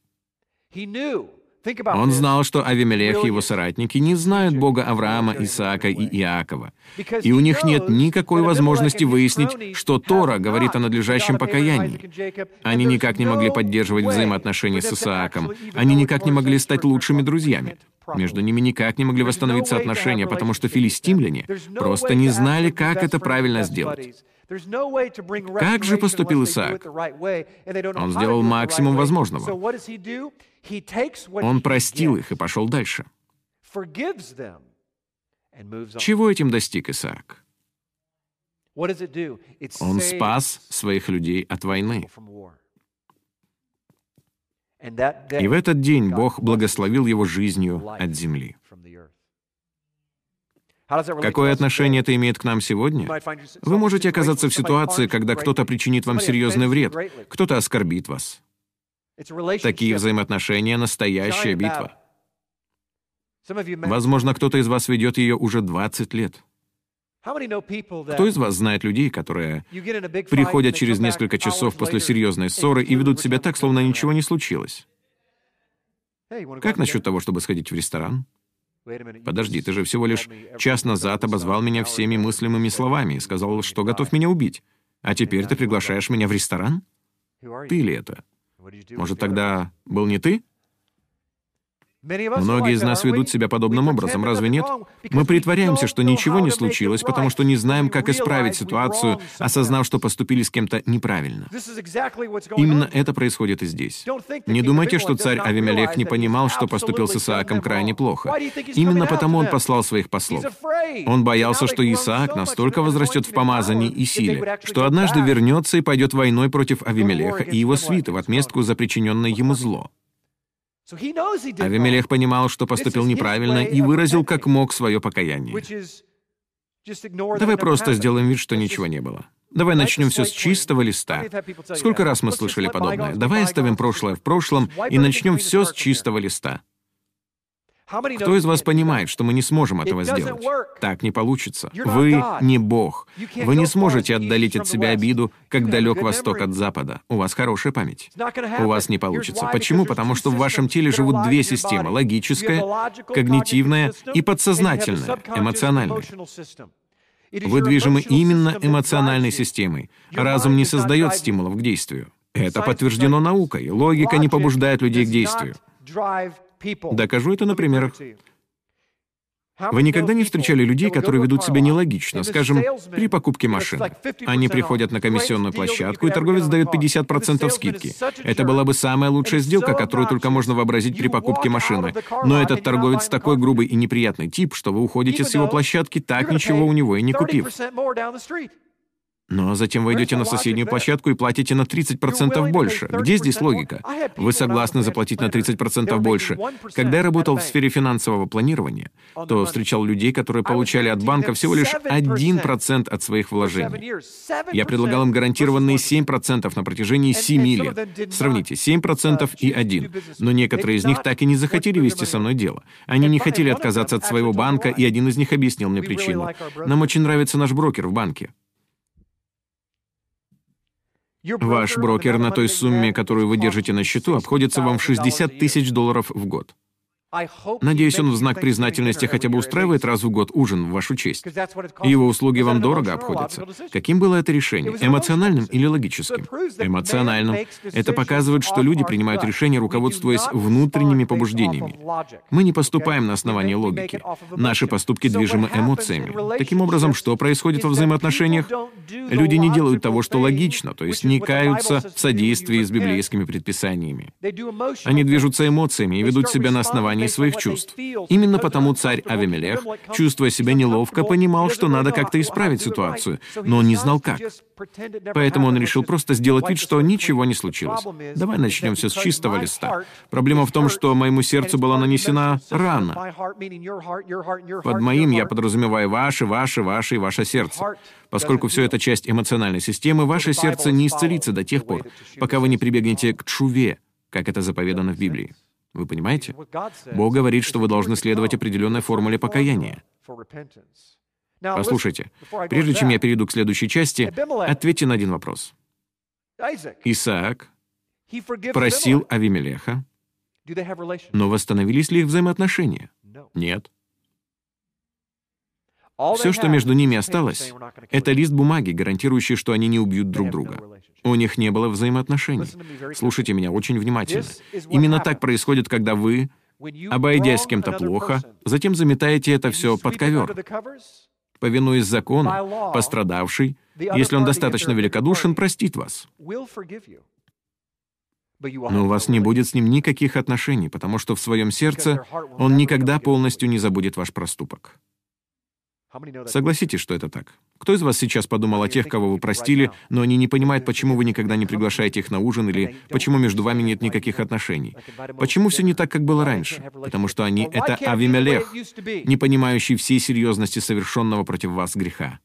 Он знал, что Авимелех и его соратники не знают Бога Авраама, Исаака и Иакова, и у них нет никакой возможности выяснить, что Тора говорит о надлежащем покаянии. Они никак не могли поддерживать взаимоотношения с Исааком, они никак не могли стать лучшими друзьями. Между ними никак не могли восстановиться отношения, потому что филистимляне просто не знали, как это правильно сделать. Как же поступил Исаак? Он сделал максимум возможного. Он простил их и пошел дальше. Чего этим достиг Исаак? Он спас своих людей от войны. И в этот день Бог благословил его жизнью от земли. Какое отношение это имеет к нам сегодня? Вы можете оказаться в ситуации, когда кто-то причинит вам серьезный вред, кто-то оскорбит вас. Такие взаимоотношения — настоящая битва. Возможно, кто-то из вас ведет ее уже 20 лет. Кто из вас знает людей, которые приходят через несколько часов после серьезной ссоры и ведут себя так, словно ничего не случилось? Как насчет того, чтобы сходить в ресторан? Подожди, ты же всего лишь час назад обозвал меня всеми мыслимыми словами и сказал, что готов меня убить. А теперь ты приглашаешь меня в ресторан? Ты ли это? Может, тогда был не ты? Многие из нас ведут себя подобным образом, разве нет? Мы притворяемся, что ничего не случилось, потому что не знаем, как исправить ситуацию, осознав, что поступили с кем-то неправильно. Именно это происходит и здесь. Не думайте, что царь Авимелех не понимал, что поступил с Исааком крайне плохо. Именно потому он послал своих послов. Он боялся, что Исаак настолько возрастет в помазании и силе, что однажды вернется и пойдет войной против Авимелеха и его свиты в отместку за причиненное ему зло. Авимелех понимал, что поступил неправильно, и выразил как мог свое покаяние. Давай просто сделаем вид, что ничего не было. Давай начнем все с чистого листа. Сколько раз мы слышали подобное? Давай оставим прошлое в прошлом и начнем все с чистого листа. Кто из вас понимает, что мы не сможем этого сделать? Так не получится. Вы не Бог. Вы не сможете отдалить от себя обиду, как далек Восток от Запада. У вас хорошая память. У вас не получится. Почему? Потому что в вашем теле живут две системы — логическая, когнитивная и подсознательная, эмоциональная. Вы движимы именно эмоциональной системой. Разум не создает стимулов к действию. Это подтверждено наукой. Логика не побуждает людей к действию. Докажу это на примерах. Вы никогда не встречали людей, которые ведут себя нелогично, скажем, при покупке машины. Они приходят на комиссионную площадку, и торговец дает 50% скидки. Это была бы самая лучшая сделка, которую только можно вообразить при покупке машины. Но этот торговец такой грубый и неприятный тип, что вы уходите с его площадки, так ничего у него и не купив. Но затем вы идете на соседнюю площадку и платите на 30% больше. Где здесь логика? Вы согласны заплатить на 30% больше. Когда я работал в сфере финансового планирования, то встречал людей, которые получали от банка всего лишь 1% от своих вложений. Я предлагал им гарантированные 7% на протяжении 7 лет. Сравните, 7% и 1. Но некоторые из них так и не захотели вести со мной дело. Они не хотели отказаться от своего банка, и один из них объяснил мне причину. Нам очень нравится наш брокер в банке. Ваш брокер на той сумме, которую вы держите на счету, обходится вам в 60 тысяч долларов в год. Надеюсь, он в знак признательности хотя бы устраивает раз в год ужин в вашу честь. Его услуги вам дорого обходятся. Каким было это решение? Эмоциональным или логическим? Эмоциональным. Это показывает, что люди принимают решения, руководствуясь внутренними побуждениями. Мы не поступаем на основании логики. Наши поступки движимы эмоциями. Таким образом, что происходит во взаимоотношениях? Люди не делают того, что логично, то есть не каются в содействии с библейскими предписаниями. Они движутся эмоциями и ведут себя на основании выражении своих чувств. Именно потому царь Авимелех, чувствуя себя неловко, понимал, что надо как-то исправить ситуацию, но он не знал как. Поэтому он решил просто сделать вид, что ничего не случилось. Давай начнем все с чистого листа. Проблема в том, что моему сердцу была нанесена рана. Под моим я подразумеваю ваше, ваше, ваше и ваше сердце. Поскольку все это часть эмоциональной системы, ваше сердце не исцелится до тех пор, пока вы не прибегнете к чуве, как это заповедано в Библии. Вы понимаете? Бог говорит, что вы должны следовать определенной формуле покаяния. Послушайте, прежде чем я перейду к следующей части, ответьте на один вопрос. Исаак просил Авимелеха, но восстановились ли их взаимоотношения? Нет. Все, что между ними осталось, это лист бумаги, гарантирующий, что они не убьют друг друга. У них не было взаимоотношений. Слушайте меня очень внимательно. Именно так происходит, когда вы, обойдясь с кем-то плохо, затем заметаете это все под ковер. Повинуясь закону, пострадавший, если он достаточно великодушен, простит вас. Но у вас не будет с ним никаких отношений, потому что в своем сердце он никогда полностью не забудет ваш проступок. Согласитесь, что это так. Кто из вас сейчас подумал о тех, кого вы простили, но они не понимают, почему вы никогда не приглашаете их на ужин или почему между вами нет никаких отношений? Почему все не так, как было раньше? Потому что они — это Авимелех, не понимающий всей серьезности совершенного против вас греха.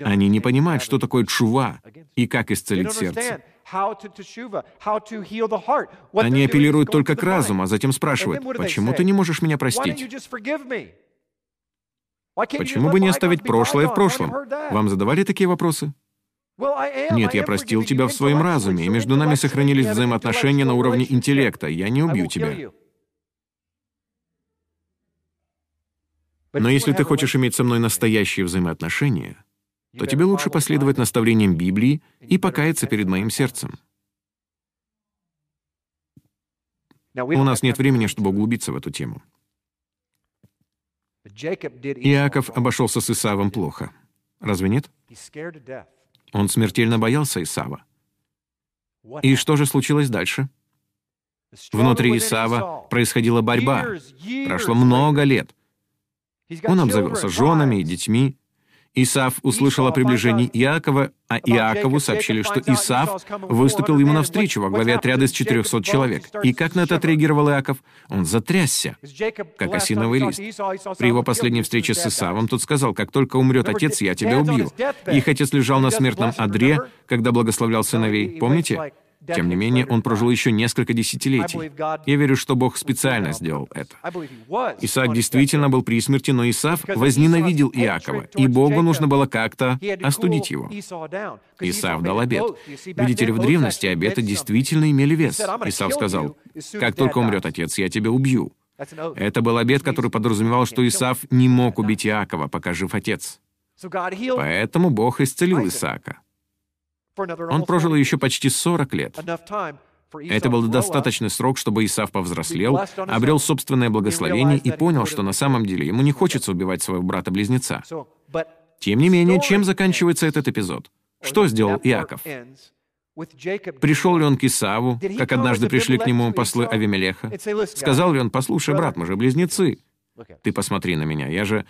Они не понимают, что такое чува и как исцелить сердце. Они апеллируют только к разуму, а затем спрашивают, «Почему ты не можешь меня простить?» Почему бы не оставить прошлое в прошлом? Вам задавали такие вопросы? Нет, я простил тебя в своем разуме, и между нами сохранились взаимоотношения на уровне интеллекта. Я не убью тебя. Но если ты хочешь иметь со мной настоящие взаимоотношения, то тебе лучше последовать наставлениям Библии и покаяться перед моим сердцем. У нас нет времени, чтобы углубиться в эту тему. Иаков обошелся с Исавом плохо. Разве нет? Он смертельно боялся Исава. И что же случилось дальше? Внутри Исава происходила борьба. Прошло много лет. Он обзавелся женами и детьми. Исав услышал о приближении Иакова, а Иакову сообщили, что Исав выступил ему навстречу во главе отряда из 400 человек. И как на это отреагировал Иаков? Он затрясся, как осиновый лист. При его последней встрече с Исавом тот сказал, «Как только умрет отец, я тебя убью». Их отец лежал на смертном одре, когда благословлял сыновей. Помните? Тем не менее, он прожил еще несколько десятилетий. Я верю, что Бог специально сделал это. Исаак действительно был при смерти, но Исав возненавидел Иакова, и Богу нужно было как-то остудить его. Исав дал обет. Видите ли, в древности обеты действительно имели вес. Исав сказал, «Как только умрет отец, я тебя убью». Это был обет, который подразумевал, что Исав не мог убить Иакова, пока жив отец. Поэтому Бог исцелил Исаака. Он прожил еще почти 40 лет. Это был достаточный срок, чтобы Исав повзрослел, обрел собственное благословение и понял, что на самом деле ему не хочется убивать своего брата-близнеца. Тем не менее, чем заканчивается этот эпизод? Что сделал Иаков? Пришел ли он к Исаву, как однажды пришли к нему послы Авимелеха? Сказал ли он, послушай, брат, мы же близнецы. Ты посмотри на меня, я же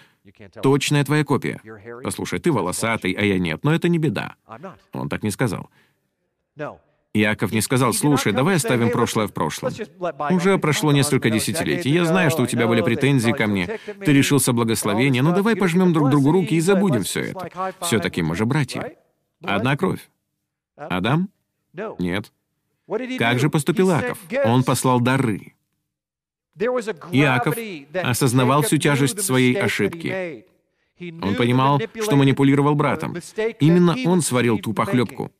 точная твоя копия. Послушай, ты волосатый, а я нет, но это не беда. Он так не сказал. Иаков не сказал, слушай, давай оставим прошлое в прошлом. Уже прошло несколько десятилетий. Я знаю, что у тебя были претензии ко мне. Ты решился благословения, но давай пожмем друг другу руки и забудем все это. Все-таки мы же братья. Одна кровь. Адам? Нет. Как же поступил Иаков? Он послал дары. Иаков осознавал всю тяжесть своей ошибки. Он понимал, что манипулировал братом. Именно он сварил ту похлебку.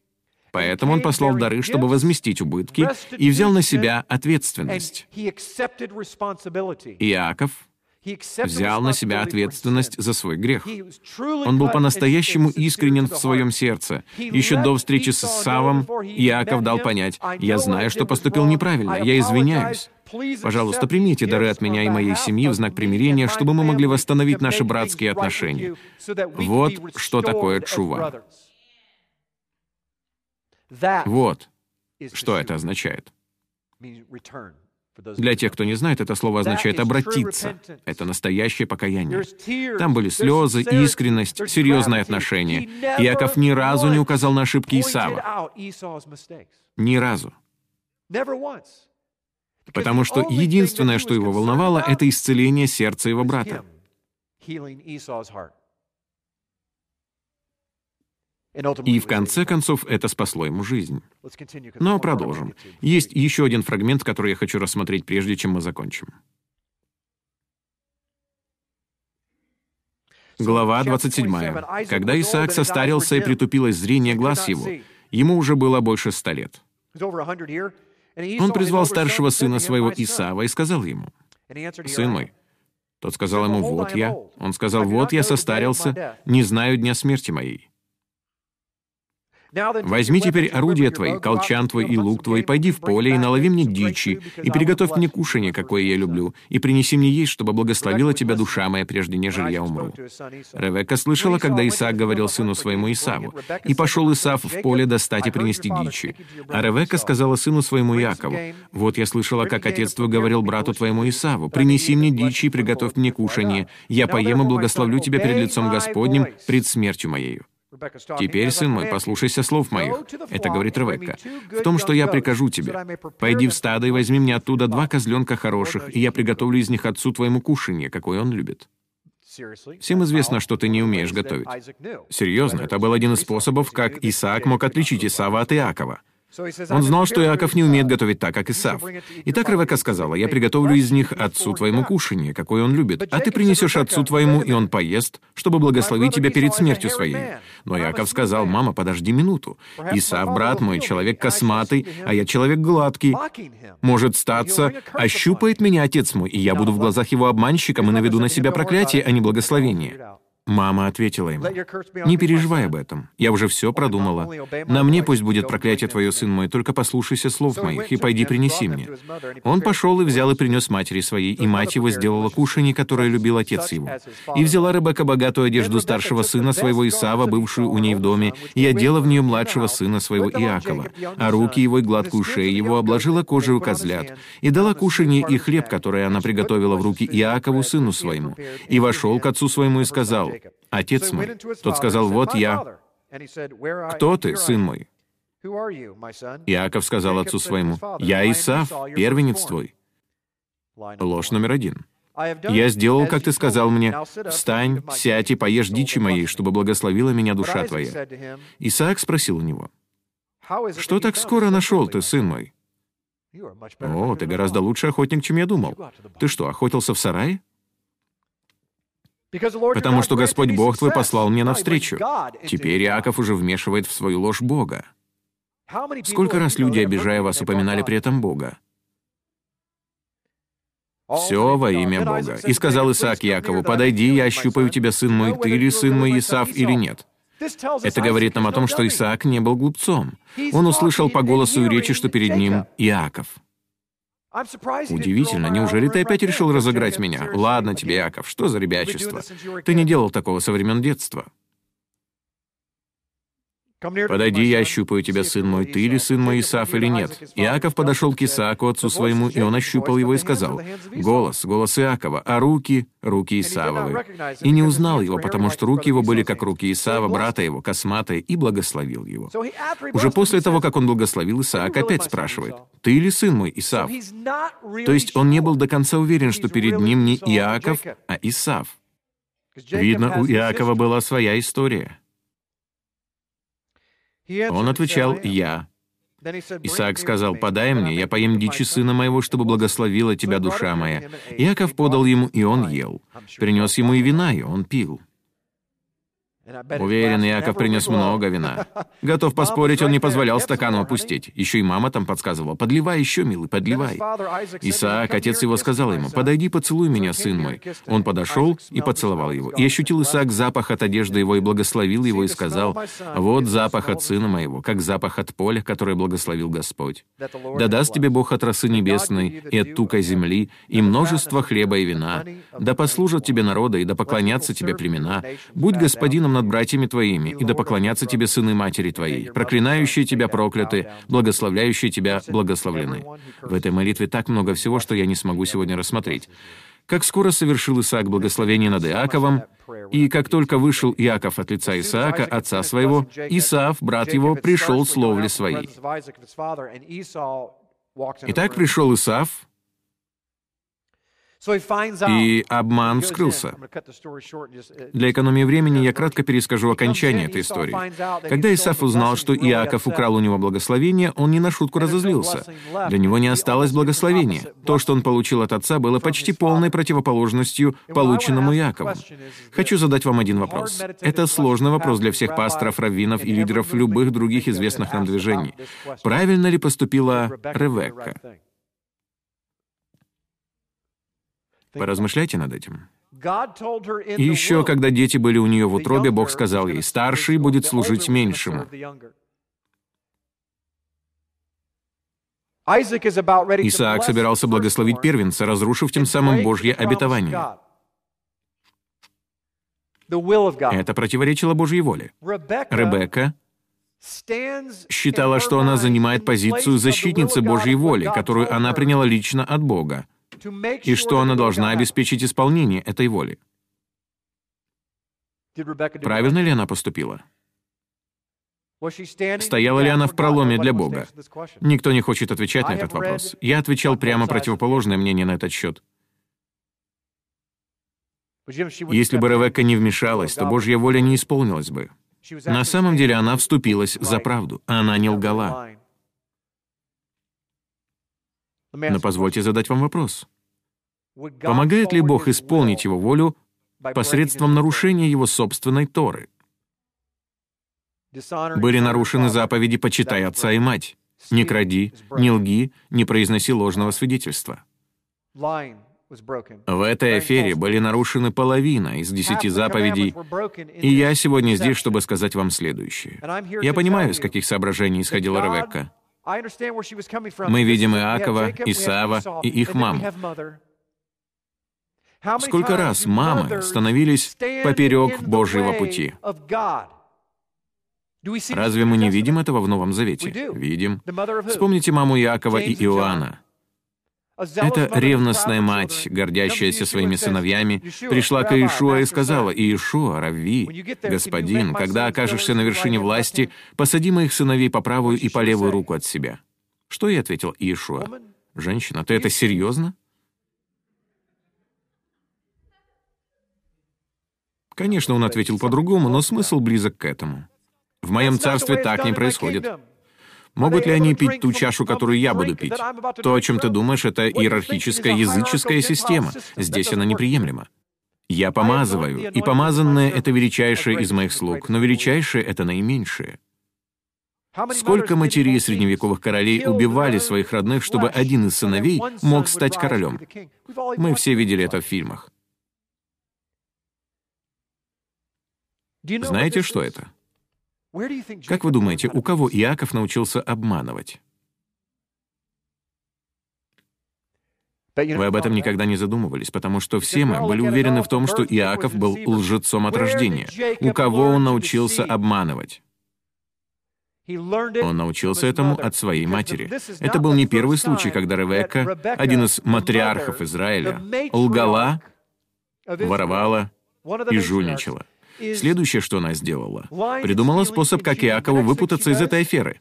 Поэтому он послал дары, чтобы возместить убытки, и взял на себя ответственность. Иаков взял на себя ответственность за свой грех. Он был по-настоящему искренен в своем сердце. Еще до встречи с Савом Иаков дал понять, «Я знаю, что поступил неправильно, я извиняюсь. Пожалуйста, примите дары от меня и моей семьи в знак примирения, чтобы мы могли восстановить наши братские отношения». Вот что такое чува. Вот что это означает. Для тех, кто не знает, это слово означает «обратиться». Это настоящее покаяние. Там были слезы, искренность, серьезное отношение. Иаков ни разу не указал на ошибки Исава. Ни разу. Потому что единственное, что его волновало, это исцеление сердца его брата. И в конце концов это спасло ему жизнь. Но продолжим. Есть еще один фрагмент, который я хочу рассмотреть, прежде чем мы закончим. Глава 27. Когда Исаак состарился и притупилось зрение глаз его, ему уже было больше ста лет. Он призвал старшего сына своего Исава и сказал ему, «Сын мой». Тот сказал ему, «Вот я». Он сказал, «Вот я состарился, не знаю дня смерти моей». Возьми теперь орудия твои, колчан твой и лук твой, пойди в поле и налови мне дичи, и приготовь мне кушанье, какое я люблю, и принеси мне есть, чтобы благословила тебя душа моя, прежде нежели я умру». Ревекка слышала, когда Исаак говорил сыну своему Исаву, «И пошел Исав в поле достать и принести дичи». А Ревекка сказала сыну своему Якову, «Вот я слышала, как отец твой говорил брату твоему Исаву, принеси мне дичи и приготовь мне кушанье, я поем и благословлю тебя перед лицом Господним, пред смертью моею». «Теперь, сын мой, послушайся слов моих», — это говорит Ревекка, «в том, что я прикажу тебе. Пойди в стадо и возьми мне оттуда два козленка хороших, и я приготовлю из них отцу твоему кушанье, какое он любит». Всем известно, что ты не умеешь готовить. Серьезно, это был один из способов, как Исаак мог отличить Исава от Иакова. Он знал, что Иаков не умеет готовить так, как Исав. И так Ревека сказала, «Я приготовлю из них отцу твоему кушанье, какое он любит, а ты принесешь отцу твоему, и он поест, чтобы благословить тебя перед смертью своей». Но Иаков сказал, «Мама, подожди минуту. Исав, брат мой, человек косматый, а я человек гладкий. Может статься, ощупает меня отец мой, и я буду в глазах его обманщиком и наведу на себя проклятие, а не благословение». Мама ответила ему, «Не переживай об этом, я уже все продумала. На мне пусть будет проклятие твое, сын мой, только послушайся слов моих и пойди принеси мне». Он пошел и взял и принес матери своей, и мать его сделала кушанье, которое любил отец его. И взяла Ребекка богатую одежду старшего сына своего Исава, бывшую у ней в доме, и одела в нее младшего сына своего Иакова, а руки его и гладкую шею его обложила кожей у козлят, и дала кушанье и хлеб, который она приготовила в руки Иакову, сыну своему, и вошел к отцу своему. и сказал, «Отец мой». Тот сказал, «Вот я». «Кто ты, сын мой?» Иаков сказал отцу своему, «Я Исав, первенец твой». Ложь номер один. «Я сделал, как ты сказал мне. Встань, сядь и поешь дичи моей, чтобы благословила меня душа твоя». Исаак спросил у него, «Что так скоро нашел ты, сын мой?» «О, ты гораздо лучший охотник, чем я думал. Ты что, охотился в сарае?» Потому что Господь Бог твой послал мне навстречу. Теперь Иаков уже вмешивает в свою ложь Бога. Сколько раз люди, обижая вас, упоминали при этом Бога? «Все во имя Бога». И сказал Исаак Якову, «Подойди, я ощупаю тебя, сын мой, ты ли сын мой Исав или нет?» Это говорит нам о том, что Исаак не был глупцом. Он услышал по голосу и речи, что перед ним Иаков. Удивительно, неужели ты опять решил разыграть меня? Ладно тебе, Яков, что за ребячество? Ты не делал такого со времен детства. «Подойди, я ощупаю тебя, сын мой, ты ли сын мой Исаф или нет?» Иаков подошел к Исааку, отцу своему, и он ощупал его и сказал, «Голос, голос Иакова, а руки — руки Исавовы». И не узнал его, потому что руки его были как руки Исава, брата его, косматые, и благословил его. Уже после того, как он благословил, Исаак опять спрашивает, «Ты ли сын мой, Исав?» То есть он не был до конца уверен, что перед ним не Иаков, а Исав. Видно, у Иакова была своя история. Он отвечал «Я». Исаак сказал, «Подай мне, я поем дичи сына моего, чтобы благословила тебя душа моя». Иаков подал ему, и он ел. Принес ему и вина, и он пил. Уверен, Яков принес много вина. Готов поспорить, он не позволял стакану опустить. Еще и мама там подсказывала, подливай еще, милый, подливай. Исаак, отец его, сказал ему, подойди, поцелуй меня, сын мой. Он подошел и поцеловал его. И ощутил Исаак запах от одежды его и благословил его и сказал, вот запах от сына моего, как запах от поля, которое благословил Господь. Да даст тебе Бог от росы небесной и от тука земли, и множество хлеба и вина. Да послужат тебе народа, и да поклонятся тебе племена. Будь господином над братьями твоими, и да поклонятся тебе сыны матери твоей, проклинающие тебя прокляты, благословляющие тебя благословлены». В этой молитве так много всего, что я не смогу сегодня рассмотреть. Как скоро совершил Исаак благословение над Иаковом, и как только вышел Иаков от лица Исаака, отца своего, Исаав, брат его, пришел с ловли своей. Итак, пришел Исаав, и обман вскрылся. Uh, Для экономии времени я кратко перескажу окончание этой истории. Когда Исаф узнал, что Иаков украл у него благословение, он не на шутку разозлился. Для него не осталось благословения. То, что он получил от отца, было почти полной противоположностью полученному Иакову. Хочу задать вам один вопрос. Это сложный вопрос для всех пасторов, раввинов и лидеров любых других известных нам движений. Правильно ли поступила Ревекка? Поразмышляйте над этим. И еще, когда дети были у нее в утробе, Бог сказал ей, «Старший будет служить меньшему». Исаак собирался благословить первенца, разрушив тем самым Божье обетование. Это противоречило Божьей воле. Ребекка считала, что она занимает позицию защитницы Божьей воли, которую она приняла лично от Бога и что она должна обеспечить исполнение этой воли. Правильно ли она поступила? Стояла ли она в проломе для Бога? Никто не хочет отвечать на этот вопрос. Я отвечал прямо противоположное мнение на этот счет. Если бы Ревекка не вмешалась, то Божья воля не исполнилась бы. На самом деле она вступилась за правду, она не лгала. Но позвольте задать вам вопрос. Помогает ли Бог исполнить Его волю посредством нарушения Его собственной Торы? Были нарушены заповеди «почитай отца и мать», «не кради», «не лги», «не произноси ложного свидетельства». В этой афере были нарушены половина из десяти заповедей, и я сегодня здесь, чтобы сказать вам следующее. Я понимаю, из каких соображений исходила Ревекка. Мы видим Иакова, Исава и их маму. Сколько раз мамы становились поперек Божьего пути? Разве мы не видим этого в Новом Завете? Видим. Вспомните маму Иакова и Иоанна. Эта ревностная мать, гордящаяся своими сыновьями, пришла к Иешуа и сказала, «Иешуа, Рави, господин, когда окажешься на вершине власти, посади моих сыновей по правую и по левую руку от себя». Что ей ответил Иешуа? «Женщина, ты это серьезно?» Конечно, он ответил по-другому, но смысл близок к этому. В моем царстве так не происходит. Могут ли они пить ту чашу, которую я буду пить? То, о чем ты думаешь, это иерархическая языческая система. Здесь она неприемлема. Я помазываю, и помазанное — это величайшее из моих слуг, но величайшее — это наименьшее. Сколько матерей средневековых королей убивали своих родных, чтобы один из сыновей мог стать королем? Мы все видели это в фильмах. Знаете, что это? Как вы думаете, у кого Иаков научился обманывать? Вы об этом никогда не задумывались, потому что все мы были уверены в том, что Иаков был лжецом от рождения. У кого он научился обманывать? Он научился этому от своей матери. Это был не первый случай, когда Ревекка, один из матриархов Израиля, лгала, воровала и жульничала. Следующее, что она сделала, придумала способ, как Иакову выпутаться из этой аферы.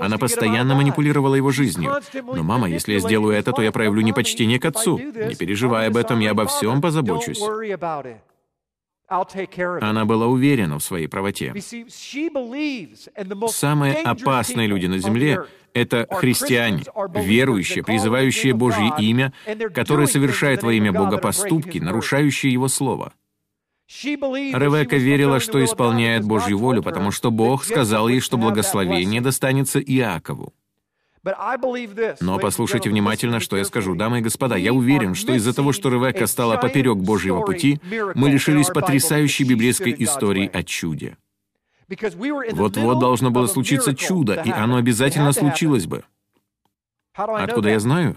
Она постоянно манипулировала его жизнью. Но, мама, если я сделаю это, то я проявлю непочтение к отцу. Не переживай об этом, я обо всем позабочусь. Она была уверена в своей правоте. Самые опасные люди на земле — это христиане, верующие, призывающие Божье имя, которые совершают во имя Бога поступки, нарушающие Его Слово. Ревекка верила, что исполняет Божью волю, потому что Бог сказал ей, что благословение достанется Иакову. Но послушайте внимательно, что я скажу. Дамы и господа, я уверен, что из-за того, что Ревекка стала поперек Божьего пути, мы лишились потрясающей библейской истории о чуде. Вот-вот должно было случиться чудо, и оно обязательно случилось бы. Откуда я знаю?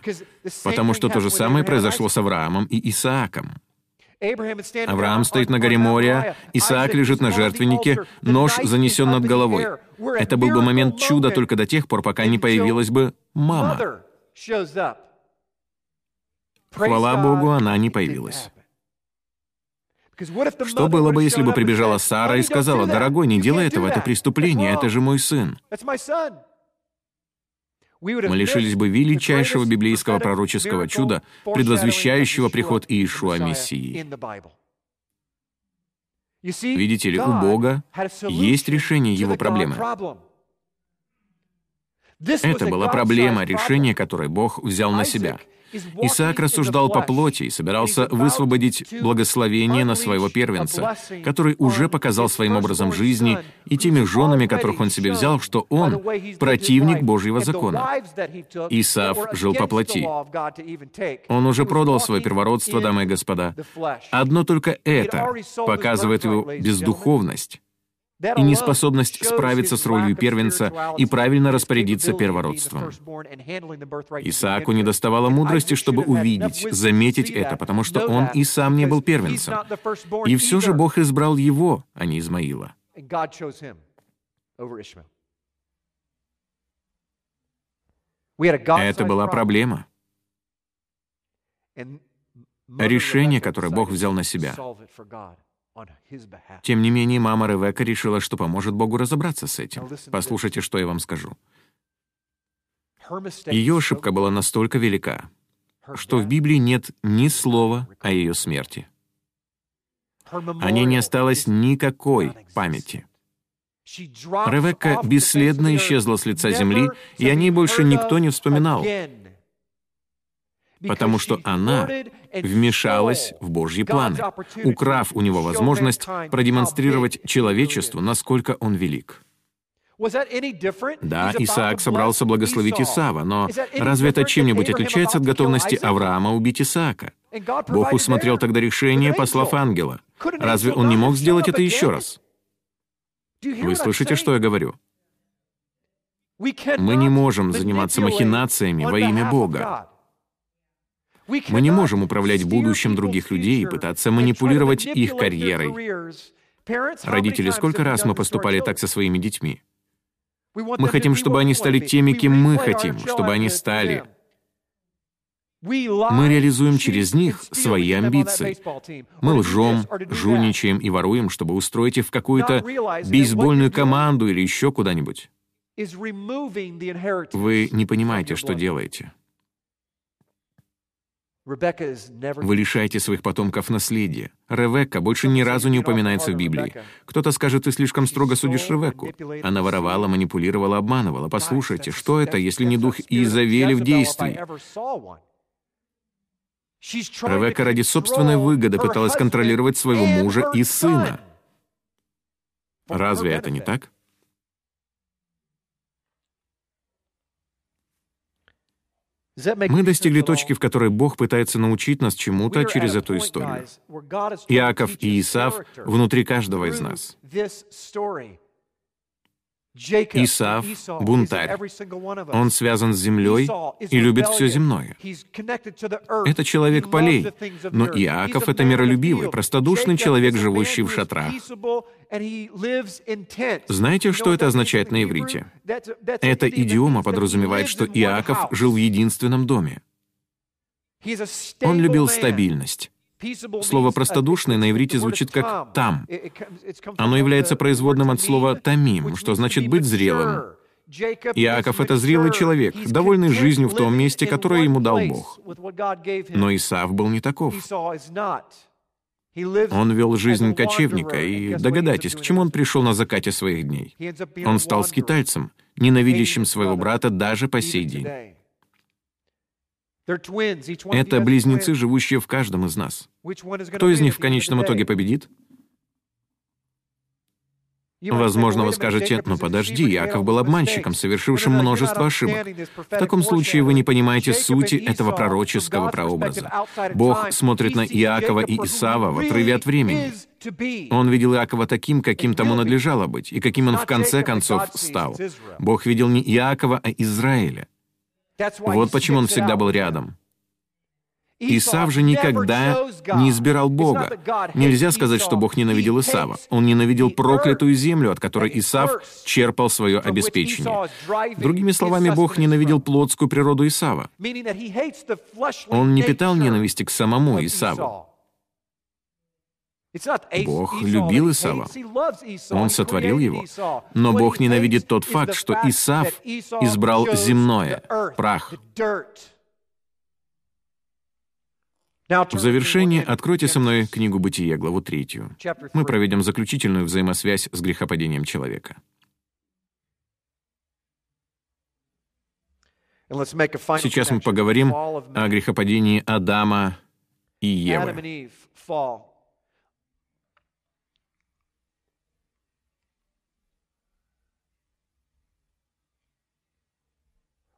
Потому что то же самое произошло с Авраамом и Исааком. Авраам стоит на горе Мория, Исаак лежит на жертвеннике, нож занесен над головой. Это был бы момент чуда только до тех пор, пока не появилась бы мама. Хвала Богу, она не появилась. Что было бы, если бы прибежала Сара и сказала, «Дорогой, не делай этого, это преступление, это же мой сын». Мы лишились бы величайшего библейского пророческого чуда, предвозвещающего приход Иешуа Мессии. Видите ли, у Бога есть решение его проблемы. Это была проблема, решение которой Бог взял на себя. Исаак рассуждал по плоти и собирался высвободить благословение на своего первенца, который уже показал своим образом жизни и теми женами, которых он себе взял, что он противник Божьего закона. Исаав жил по плоти. Он уже продал свое первородство, дамы и господа. Одно только это показывает его бездуховность и неспособность справиться с ролью первенца и правильно распорядиться первородством. Исааку не доставало мудрости, чтобы увидеть, заметить это, потому что он и сам не был первенцем. И все же Бог избрал его, а не Измаила. Это была проблема. Решение, которое Бог взял на себя. Тем не менее, мама Ревека решила, что поможет Богу разобраться с этим. Послушайте, что я вам скажу. Ее ошибка была настолько велика, что в Библии нет ни слова о ее смерти. О ней не осталось никакой памяти. Ревекка бесследно исчезла с лица земли, и о ней больше никто не вспоминал потому что она вмешалась в Божьи планы, украв у него возможность продемонстрировать человечеству, насколько он велик. Да, Исаак собрался благословить Исава, но разве это чем-нибудь отличается от готовности Авраама убить Исаака? Бог усмотрел тогда решение, послав ангела. Разве он не мог сделать это еще раз? Вы слышите, что я говорю? Мы не можем заниматься махинациями во имя Бога. Мы не можем управлять будущим других людей и пытаться манипулировать их карьерой. Родители, сколько раз мы поступали так со своими детьми? Мы хотим, чтобы они стали теми, кем мы хотим, чтобы они стали. Мы реализуем через них свои амбиции. Мы лжем, жульничаем и воруем, чтобы устроить их в какую-то бейсбольную команду или еще куда-нибудь. Вы не понимаете, что делаете. Вы лишаете своих потомков наследия. Ревекка больше ни разу не упоминается в Библии. Кто-то скажет, ты слишком строго судишь Ревекку. Она воровала, манипулировала, обманывала. Послушайте, что это, если не дух Иезавели в действии? Ревекка ради собственной выгоды пыталась контролировать своего мужа и сына. Разве это не так? Мы достигли точки, в которой Бог пытается научить нас чему-то через эту историю. Иаков и Исав внутри каждого из нас. Исав — бунтарь. Он связан с землей и любит все земное. Это человек полей, но Иаков — это миролюбивый, простодушный человек, живущий в шатрах. Знаете, что это означает на иврите? Эта идиома подразумевает, что Иаков жил в единственном доме. Он любил стабильность. Слово «простодушный» на иврите звучит как «там». Оно является производным от слова «тамим», что значит «быть зрелым». Иаков — это зрелый человек, довольный жизнью в том месте, которое ему дал Бог. Но Исаав был не таков. Он вел жизнь кочевника, и догадайтесь, к чему он пришел на закате своих дней. Он стал скитальцем, ненавидящим своего брата даже по сей день. Это близнецы, живущие в каждом из нас. Кто из них в конечном итоге победит? Возможно, вы скажете, но подожди, Яков был обманщиком, совершившим множество ошибок. В таком случае вы не понимаете сути этого пророческого прообраза. Бог смотрит на Иакова и Исава в отрыве от времени. Он видел Иакова таким, каким тому надлежало быть, и каким он в конце концов стал. Бог видел не Иакова, а Израиля. Вот почему он всегда был рядом. Исав же никогда не избирал Бога. Нельзя сказать, что Бог ненавидел Исава. Он ненавидел проклятую землю, от которой Исав черпал свое обеспечение. Другими словами, Бог ненавидел плотскую природу Исава. Он не питал ненависти к самому Исаву. Бог любил Исава. Он сотворил его. Но Бог ненавидит тот факт, что Исав избрал земное, прах. В завершение откройте со мной книгу «Бытие», главу третью. Мы проведем заключительную взаимосвязь с грехопадением человека. Сейчас мы поговорим о грехопадении Адама и Евы.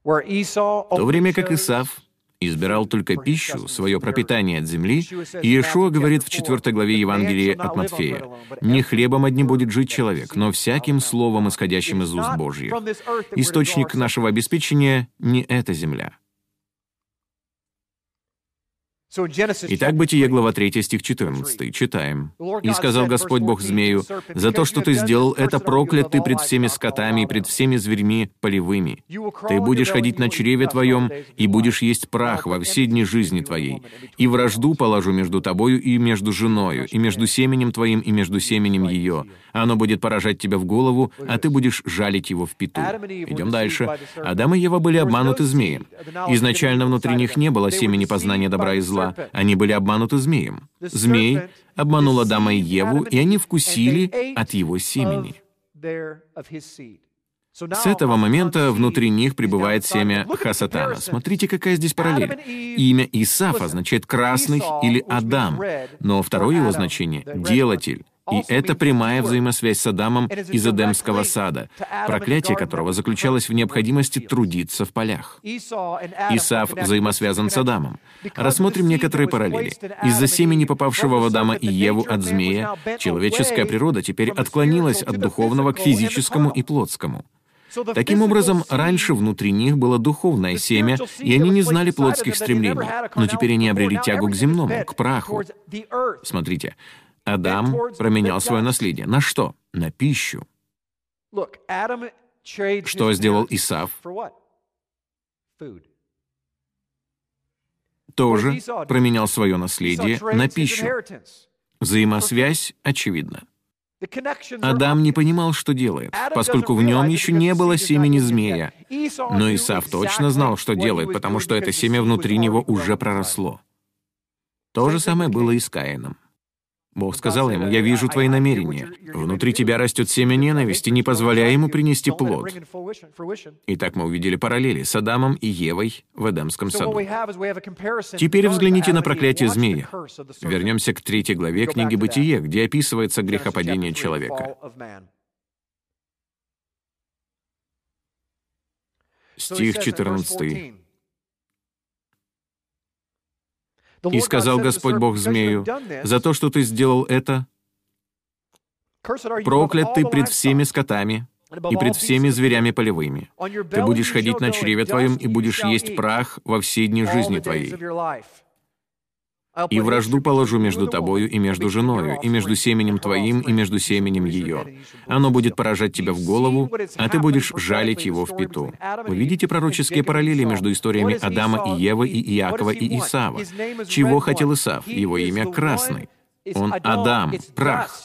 В то время как Исав избирал только пищу, свое пропитание от земли, Иешуа говорит в 4 главе Евангелия от Матфея, «Не хлебом одним будет жить человек, но всяким словом, исходящим из уст Божьих». Источник нашего обеспечения — не эта земля. Итак, Бытие, глава 3, стих 14, читаем. «И сказал Господь Бог змею, за то, что ты сделал это, проклят ты пред всеми скотами и пред всеми зверьми полевыми. Ты будешь ходить на чреве твоем и будешь есть прах во все дни жизни твоей. И вражду положу между тобою и между женою, и между семенем твоим и между семенем ее. Оно будет поражать тебя в голову, а ты будешь жалить его в пету». Идем дальше. Адам и Ева были обмануты змеем. Изначально внутри них не было семени познания добра и зла, они были обмануты змеем. Змей обманул Адама и Еву, и они вкусили от его семени. С этого момента внутри них пребывает семя Хасатана. Смотрите, какая здесь параллель. Имя Исаф означает «красный» или «Адам», но второе его значение — «делатель» И это прямая взаимосвязь с Адамом из Эдемского сада, проклятие которого заключалось в необходимости трудиться в полях. Исаав взаимосвязан с Адамом. Рассмотрим некоторые параллели. Из-за семени, попавшего в Адама и Еву от змея, человеческая природа теперь отклонилась от духовного к физическому и плотскому. Таким образом, раньше внутри них было духовное семя, и они не знали плотских стремлений, но теперь они обрели тягу к земному, к праху. Смотрите, Адам променял свое наследие. На что? На пищу. Что сделал Исав? Тоже променял свое наследие на пищу. Взаимосвязь очевидна. Адам не понимал, что делает, поскольку в нем еще не было семени змея. Но Исав точно знал, что делает, потому что это семя внутри него уже проросло. То же самое было и с Каином. Бог сказал ему, «Я вижу твои намерения. Внутри тебя растет семя ненависти, не позволяя ему принести плод». Итак, мы увидели параллели с Адамом и Евой в Эдемском саду. Теперь взгляните на проклятие змея. Вернемся к третьей главе книги «Бытие», где описывается грехопадение человека. Стих 14. И сказал Господь Бог змею, «За то, что ты сделал это, проклят ты пред всеми скотами и пред всеми зверями полевыми. Ты будешь ходить на чреве твоем и будешь есть прах во все дни жизни твоей. И вражду положу между тобою и между женою, и между семенем твоим и между семенем ее. Оно будет поражать тебя в голову, а ты будешь жалить его в пету. Вы видите пророческие параллели между историями Адама и Евы и Иакова и Исава. Чего хотел Исав? Его имя Красный. Он Адам, прах.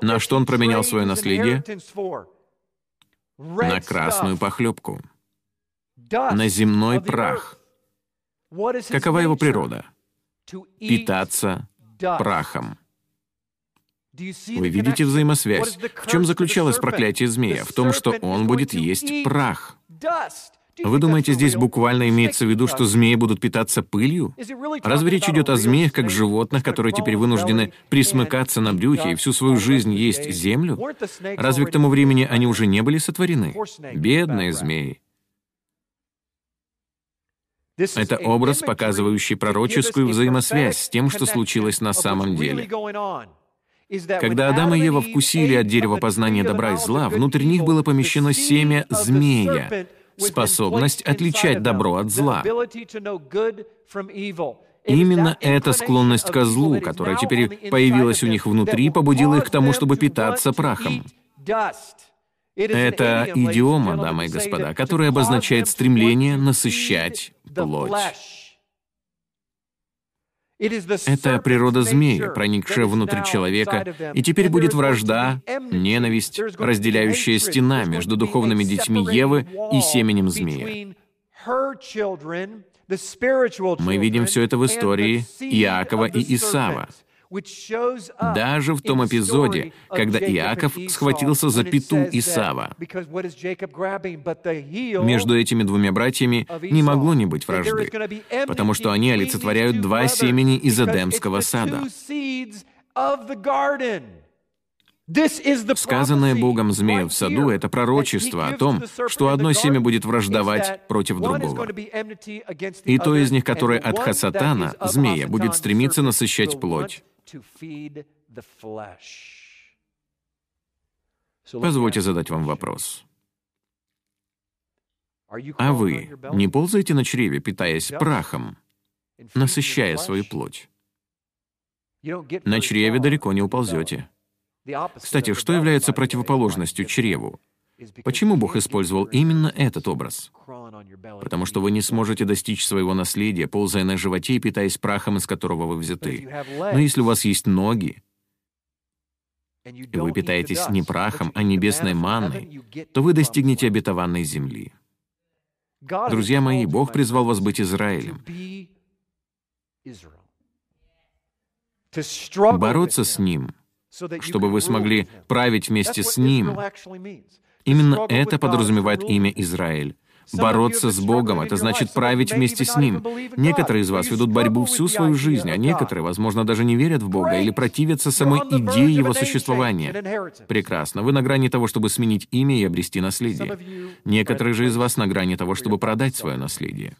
На что он променял свое наследие? На красную похлебку. На земной прах. Какова его природа? Питаться прахом. Вы видите взаимосвязь? В чем заключалось проклятие змея? В том, что он будет есть прах. Вы думаете, здесь буквально имеется в виду, что змеи будут питаться пылью? Разве речь идет о змеях как животных, которые теперь вынуждены присмыкаться на брюхе и всю свою жизнь есть землю? Разве к тому времени они уже не были сотворены? Бедные змеи. Это образ, показывающий пророческую взаимосвязь с тем, что случилось на самом деле. Когда Адам и Ева вкусили от дерева познания добра и зла, внутрь них было помещено семя змея, способность отличать добро от зла. Именно эта склонность ко злу, которая теперь появилась у них внутри, побудила их к тому, чтобы питаться прахом. Это идиома, дамы и господа, которая обозначает стремление насыщать плоть. Это природа змеи, проникшая внутрь человека, и теперь будет вражда, ненависть, разделяющая стена между духовными детьми Евы и семенем змея. Мы видим все это в истории Иакова и Исава. Даже в том эпизоде, когда Иаков схватился за пету Исава. Между этими двумя братьями не могло не быть вражды, потому что они олицетворяют два семени из Эдемского сада. Сказанное Богом змею в саду — это пророчество о том, что одно семя будет враждовать против другого. И то из них, которое от Хасатана, змея, будет стремиться насыщать плоть. Позвольте задать вам вопрос. А вы не ползаете на чреве, питаясь прахом, насыщая свою плоть? На чреве далеко не уползете. Кстати, что является противоположностью чреву? Почему Бог использовал именно этот образ? Потому что вы не сможете достичь своего наследия, ползая на животе и питаясь прахом, из которого вы взяты. Но если у вас есть ноги, и вы питаетесь не прахом, а небесной манной, то вы достигнете обетованной земли. Друзья мои, Бог призвал вас быть Израилем. Бороться с Ним, чтобы вы смогли править вместе с Ним, Именно это подразумевает имя Израиль. Бороться с Богом — это значит править вместе с Ним. Некоторые из вас ведут борьбу всю свою жизнь, а некоторые, возможно, даже не верят в Бога или противятся самой идее Его существования. Прекрасно. Вы на грани того, чтобы сменить имя и обрести наследие. Некоторые же из вас на грани того, чтобы продать свое наследие.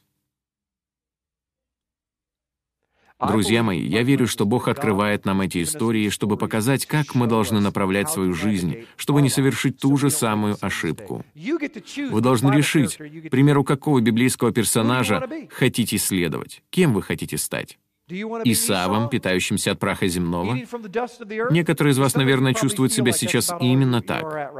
Друзья мои, я верю, что Бог открывает нам эти истории, чтобы показать, как мы должны направлять свою жизнь, чтобы не совершить ту же самую ошибку. Вы должны решить, к примеру, какого библейского персонажа хотите следовать, кем вы хотите стать. Исавом, питающимся от праха земного? Некоторые из вас, наверное, чувствуют себя сейчас именно так.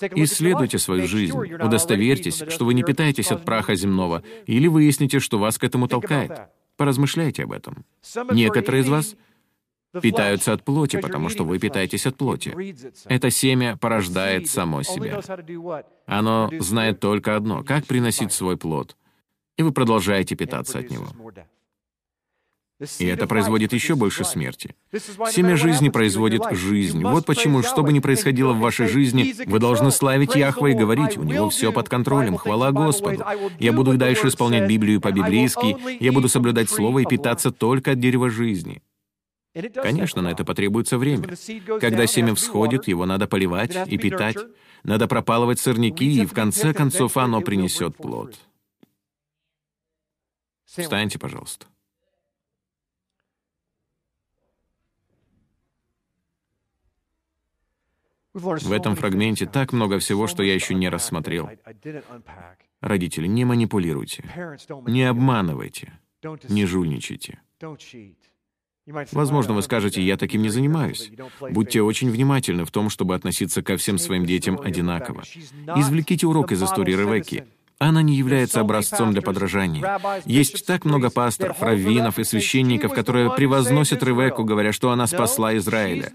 Исследуйте свою жизнь, удостоверьтесь, что вы не питаетесь от праха земного, или выясните, что вас к этому толкает. Поразмышляйте об этом. Некоторые из вас питаются от плоти, потому что вы питаетесь от плоти. Это семя порождает само себя. Оно знает только одно — как приносить свой плод. И вы продолжаете питаться от него. И это производит еще больше смерти. Семя жизни производит жизнь. Вот почему, что бы ни происходило в вашей жизни, вы должны славить Яхва и говорить, у него все под контролем, хвала Господу. Я буду дальше исполнять Библию по-библейски, я буду соблюдать Слово и питаться только от дерева жизни. Конечно, на это потребуется время. Когда семя всходит, его надо поливать и питать, надо пропалывать сорняки, и в конце концов оно принесет плод. Встаньте, пожалуйста. В этом фрагменте так много всего, что я еще не рассмотрел. Родители, не манипулируйте, не обманывайте, не жульничайте. Возможно, вы скажете, я таким не занимаюсь. Будьте очень внимательны в том, чтобы относиться ко всем своим детям одинаково. Извлеките урок из истории Ревекки. Она не является образцом для подражания. Есть так много пасторов, раввинов и священников, которые превозносят Ревекку, говоря, что она спасла Израиля.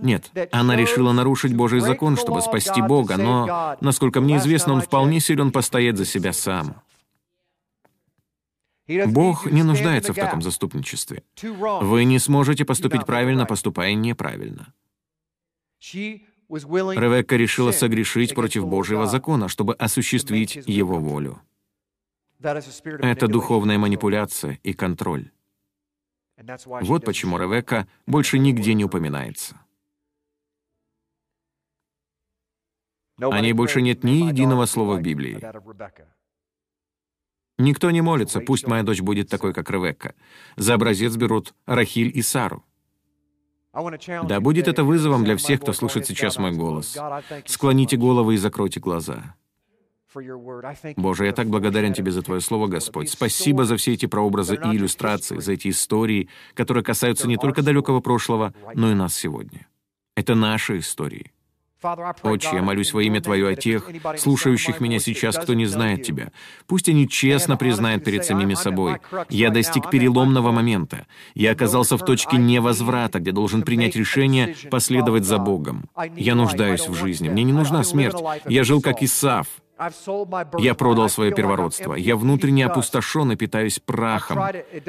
Нет, она решила нарушить Божий закон, чтобы спасти Бога, но, насколько мне известно, он вполне силен постоять за себя сам. Бог не нуждается в таком заступничестве. Вы не сможете поступить правильно, поступая неправильно. Ревекка решила согрешить против Божьего закона, чтобы осуществить его волю. Это духовная манипуляция и контроль. Вот почему Ревекка больше нигде не упоминается. О ней больше нет ни единого слова в Библии. Никто не молится, пусть моя дочь будет такой, как Ревекка. За образец берут Рахиль и Сару. Да будет это вызовом для всех, кто слышит сейчас мой голос. Склоните головы и закройте глаза. Боже, я так благодарен Тебе за Твое Слово, Господь. Спасибо за все эти прообразы и иллюстрации, за эти истории, которые касаются не только далекого прошлого, но и нас сегодня. Это наши истории. Отче, я молюсь во имя Твое о тех, слушающих меня сейчас, кто не знает Тебя. Пусть они честно признают перед самими собой. Я достиг переломного момента. Я оказался в точке невозврата, где должен принять решение последовать за Богом. Я нуждаюсь в жизни. Мне не нужна смерть. Я жил как Исав. Я продал свое первородство. Я внутренне опустошен и питаюсь прахом.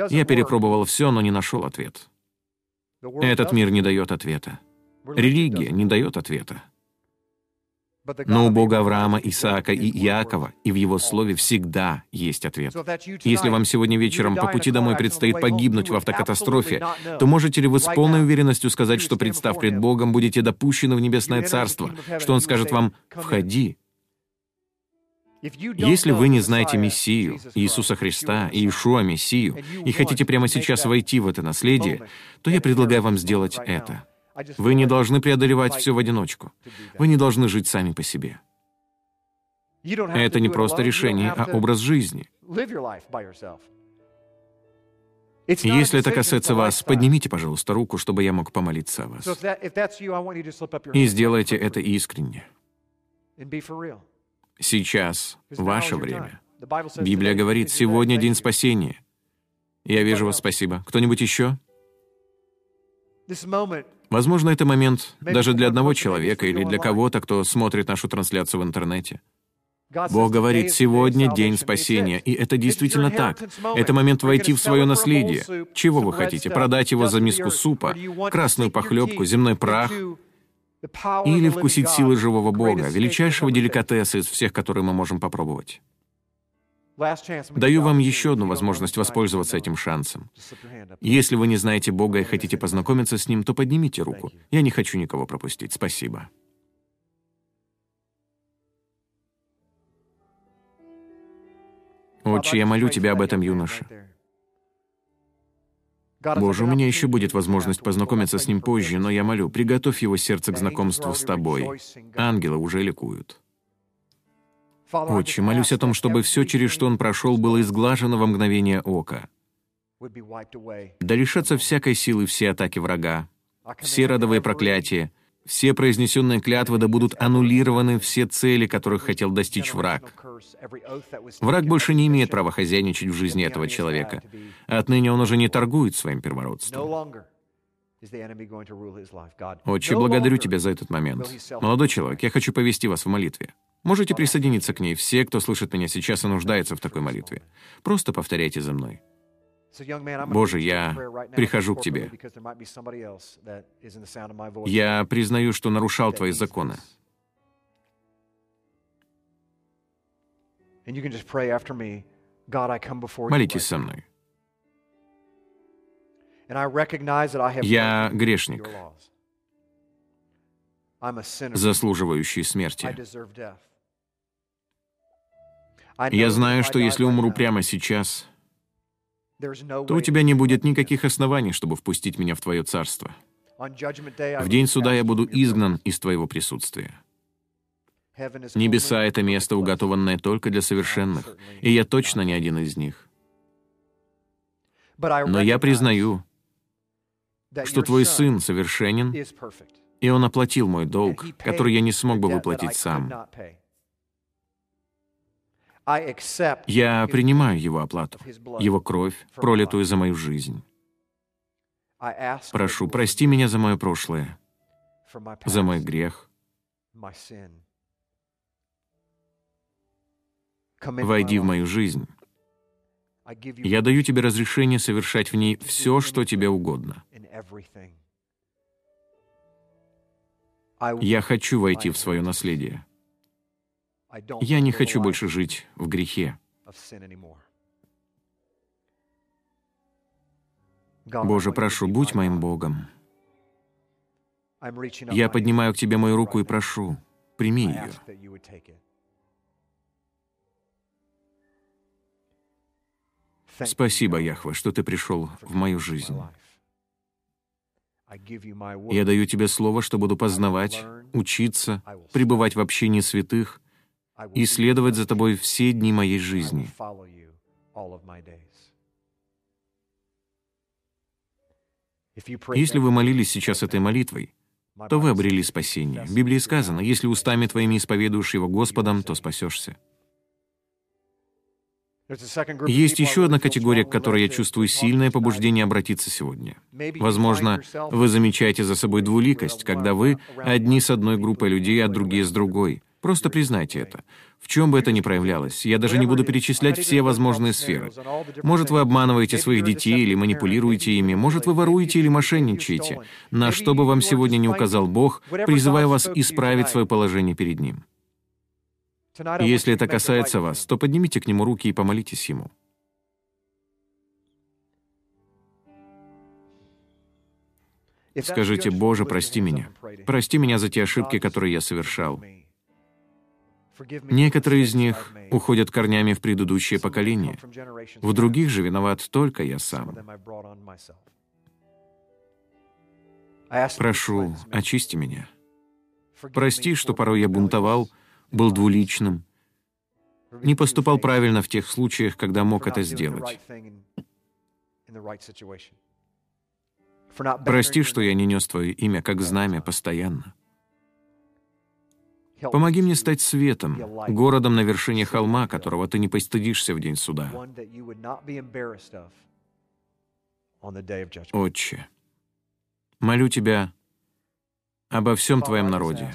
Я перепробовал все, но не нашел ответ. Этот мир не дает ответа. Религия не дает ответа. Но у Бога Авраама, Исаака и Иакова и в Его Слове всегда есть ответ. Если вам сегодня вечером по пути домой предстоит погибнуть в автокатастрофе, то можете ли вы с полной уверенностью сказать, что, представ пред Богом, будете допущены в Небесное Царство, что Он скажет вам «Входи». Если вы не знаете Мессию, Иисуса Христа, Иешуа Мессию, и хотите прямо сейчас войти в это наследие, то я предлагаю вам сделать это — вы не должны преодолевать все в одиночку. Вы не должны жить сами по себе. Это не просто решение, а образ жизни. Если это касается вас, поднимите, пожалуйста, руку, чтобы я мог помолиться о вас. И сделайте это искренне. Сейчас ваше время. Библия говорит, сегодня день спасения. Я вижу вас, спасибо. Кто-нибудь еще? Возможно, это момент даже для одного человека или для кого-то, кто смотрит нашу трансляцию в интернете. Бог говорит, сегодня день спасения, и это действительно так. Это момент войти в свое наследие. Чего вы хотите? Продать его за миску супа, красную похлебку, земной прах? Или вкусить силы живого Бога, величайшего деликатеса из всех, которые мы можем попробовать? Даю вам еще одну возможность воспользоваться этим шансом. Если вы не знаете Бога и хотите познакомиться с Ним, то поднимите руку. Я не хочу никого пропустить. Спасибо. Отче, я молю Тебя об этом юноше. Боже, у меня еще будет возможность познакомиться с ним позже, но я молю, приготовь его сердце к знакомству с Тобой. Ангелы уже ликуют. Отче, молюсь о том, чтобы все, через что он прошел, было изглажено во мгновение ока. Да лишатся всякой силы все атаки врага, все родовые проклятия, все произнесенные клятвы да будут аннулированы все цели, которых хотел достичь враг. Враг больше не имеет права хозяйничать в жизни этого человека. Отныне он уже не торгует своим первородством. Отче, благодарю Тебя за этот момент. Молодой человек, я хочу повести вас в молитве. Можете присоединиться к ней все, кто слышит меня сейчас и нуждается в такой молитве. Просто повторяйте за мной. Боже, я прихожу к Тебе. Я признаю, что нарушал Твои законы. Молитесь со мной. Я грешник, заслуживающий смерти. Я знаю, что если умру прямо сейчас, то у тебя не будет никаких оснований, чтобы впустить меня в твое царство. В день суда я буду изгнан из твоего присутствия. Небеса — это место, уготованное только для совершенных, и я точно не один из них. Но я признаю, что твой сын совершенен, и он оплатил мой долг, который я не смог бы выплатить сам. Я принимаю Его оплату, Его кровь, пролитую за мою жизнь. Прошу, прости меня за мое прошлое, за мой грех. Войди в мою жизнь. Я даю тебе разрешение совершать в ней все, что тебе угодно. Я хочу войти в свое наследие. Я не хочу больше жить в грехе. Боже, прошу, будь моим Богом. Я поднимаю к Тебе мою руку и прошу, прими ее. Спасибо, Яхва, что Ты пришел в мою жизнь. Я даю Тебе слово, что буду познавать, учиться, пребывать в общении святых и следовать за Тобой все дни моей жизни. Если вы молились сейчас этой молитвой, то вы обрели спасение. В Библии сказано, если устами твоими исповедуешь его Господом, то спасешься. Есть еще одна категория, к которой я чувствую сильное побуждение обратиться сегодня. Возможно, вы замечаете за собой двуликость, когда вы одни с одной группой людей, а другие с другой. Просто признайте это. В чем бы это ни проявлялось, я даже не буду перечислять все возможные сферы. Может, вы обманываете своих детей или манипулируете ими, может, вы воруете или мошенничаете. На что бы вам сегодня не указал Бог, призываю вас исправить свое положение перед Ним. Если это касается вас, то поднимите к Нему руки и помолитесь Ему. Скажите, «Боже, прости меня. Прости меня за те ошибки, которые я совершал. Некоторые из них уходят корнями в предыдущее поколение. В других же виноват только я сам. Прошу, очисти меня. Прости, что порой я бунтовал, был двуличным, не поступал правильно в тех случаях, когда мог это сделать. Прости, что я не нес Твое имя как знамя постоянно. Помоги мне стать светом, городом на вершине холма, которого ты не постыдишься в день суда. Отче, молю Тебя обо всем Твоем народе.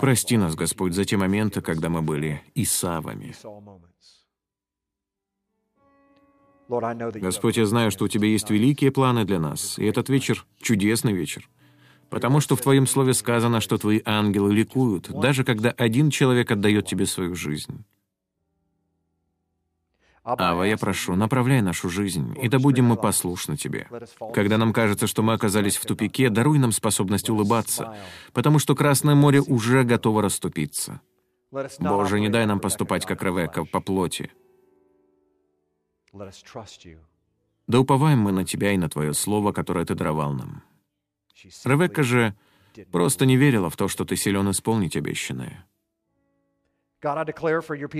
Прости нас, Господь, за те моменты, когда мы были Исавами. Господь, я знаю, что у Тебя есть великие планы для нас, и этот вечер — чудесный вечер. Потому что в Твоем Слове сказано, что Твои ангелы ликуют, даже когда один человек отдает Тебе свою жизнь. Ава, я прошу, направляй нашу жизнь, и да будем мы послушны Тебе. Когда нам кажется, что мы оказались в тупике, даруй нам способность улыбаться, потому что Красное море уже готово расступиться. Боже, не дай нам поступать, как Ревекка, по плоти. Да уповаем мы на Тебя и на Твое Слово, которое Ты даровал нам. Ревекка же просто не верила в то, что Ты силен исполнить обещанное.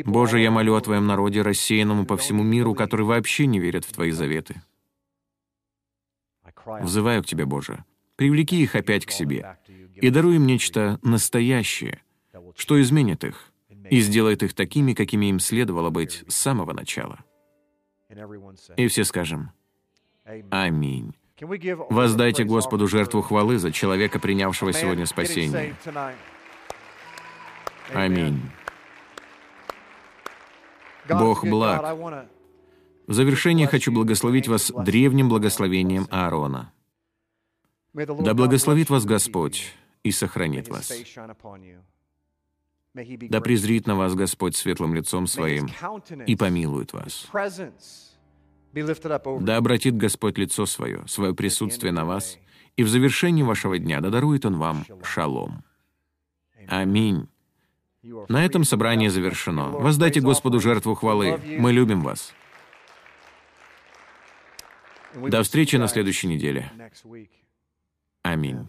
Боже, я молю о Твоем народе, рассеянному по всему миру, который вообще не верит в Твои заветы. Взываю к Тебе, Боже, привлеки их опять к себе и даруй им нечто настоящее, что изменит их и сделает их такими, какими им следовало быть с самого начала. И все скажем «Аминь». Воздайте Господу жертву хвалы за человека, принявшего сегодня спасение. Аминь. Бог благ. В завершение хочу благословить вас древним благословением Аарона. Да благословит вас Господь и сохранит вас. Да презрит на вас Господь светлым лицом Своим и помилует вас. Да обратит Господь лицо Свое, свое присутствие на вас, и в завершении вашего дня да дарует Он вам шалом. Аминь. На этом собрание завершено. Воздайте Господу жертву хвалы. Мы любим вас. До встречи на следующей неделе. Аминь.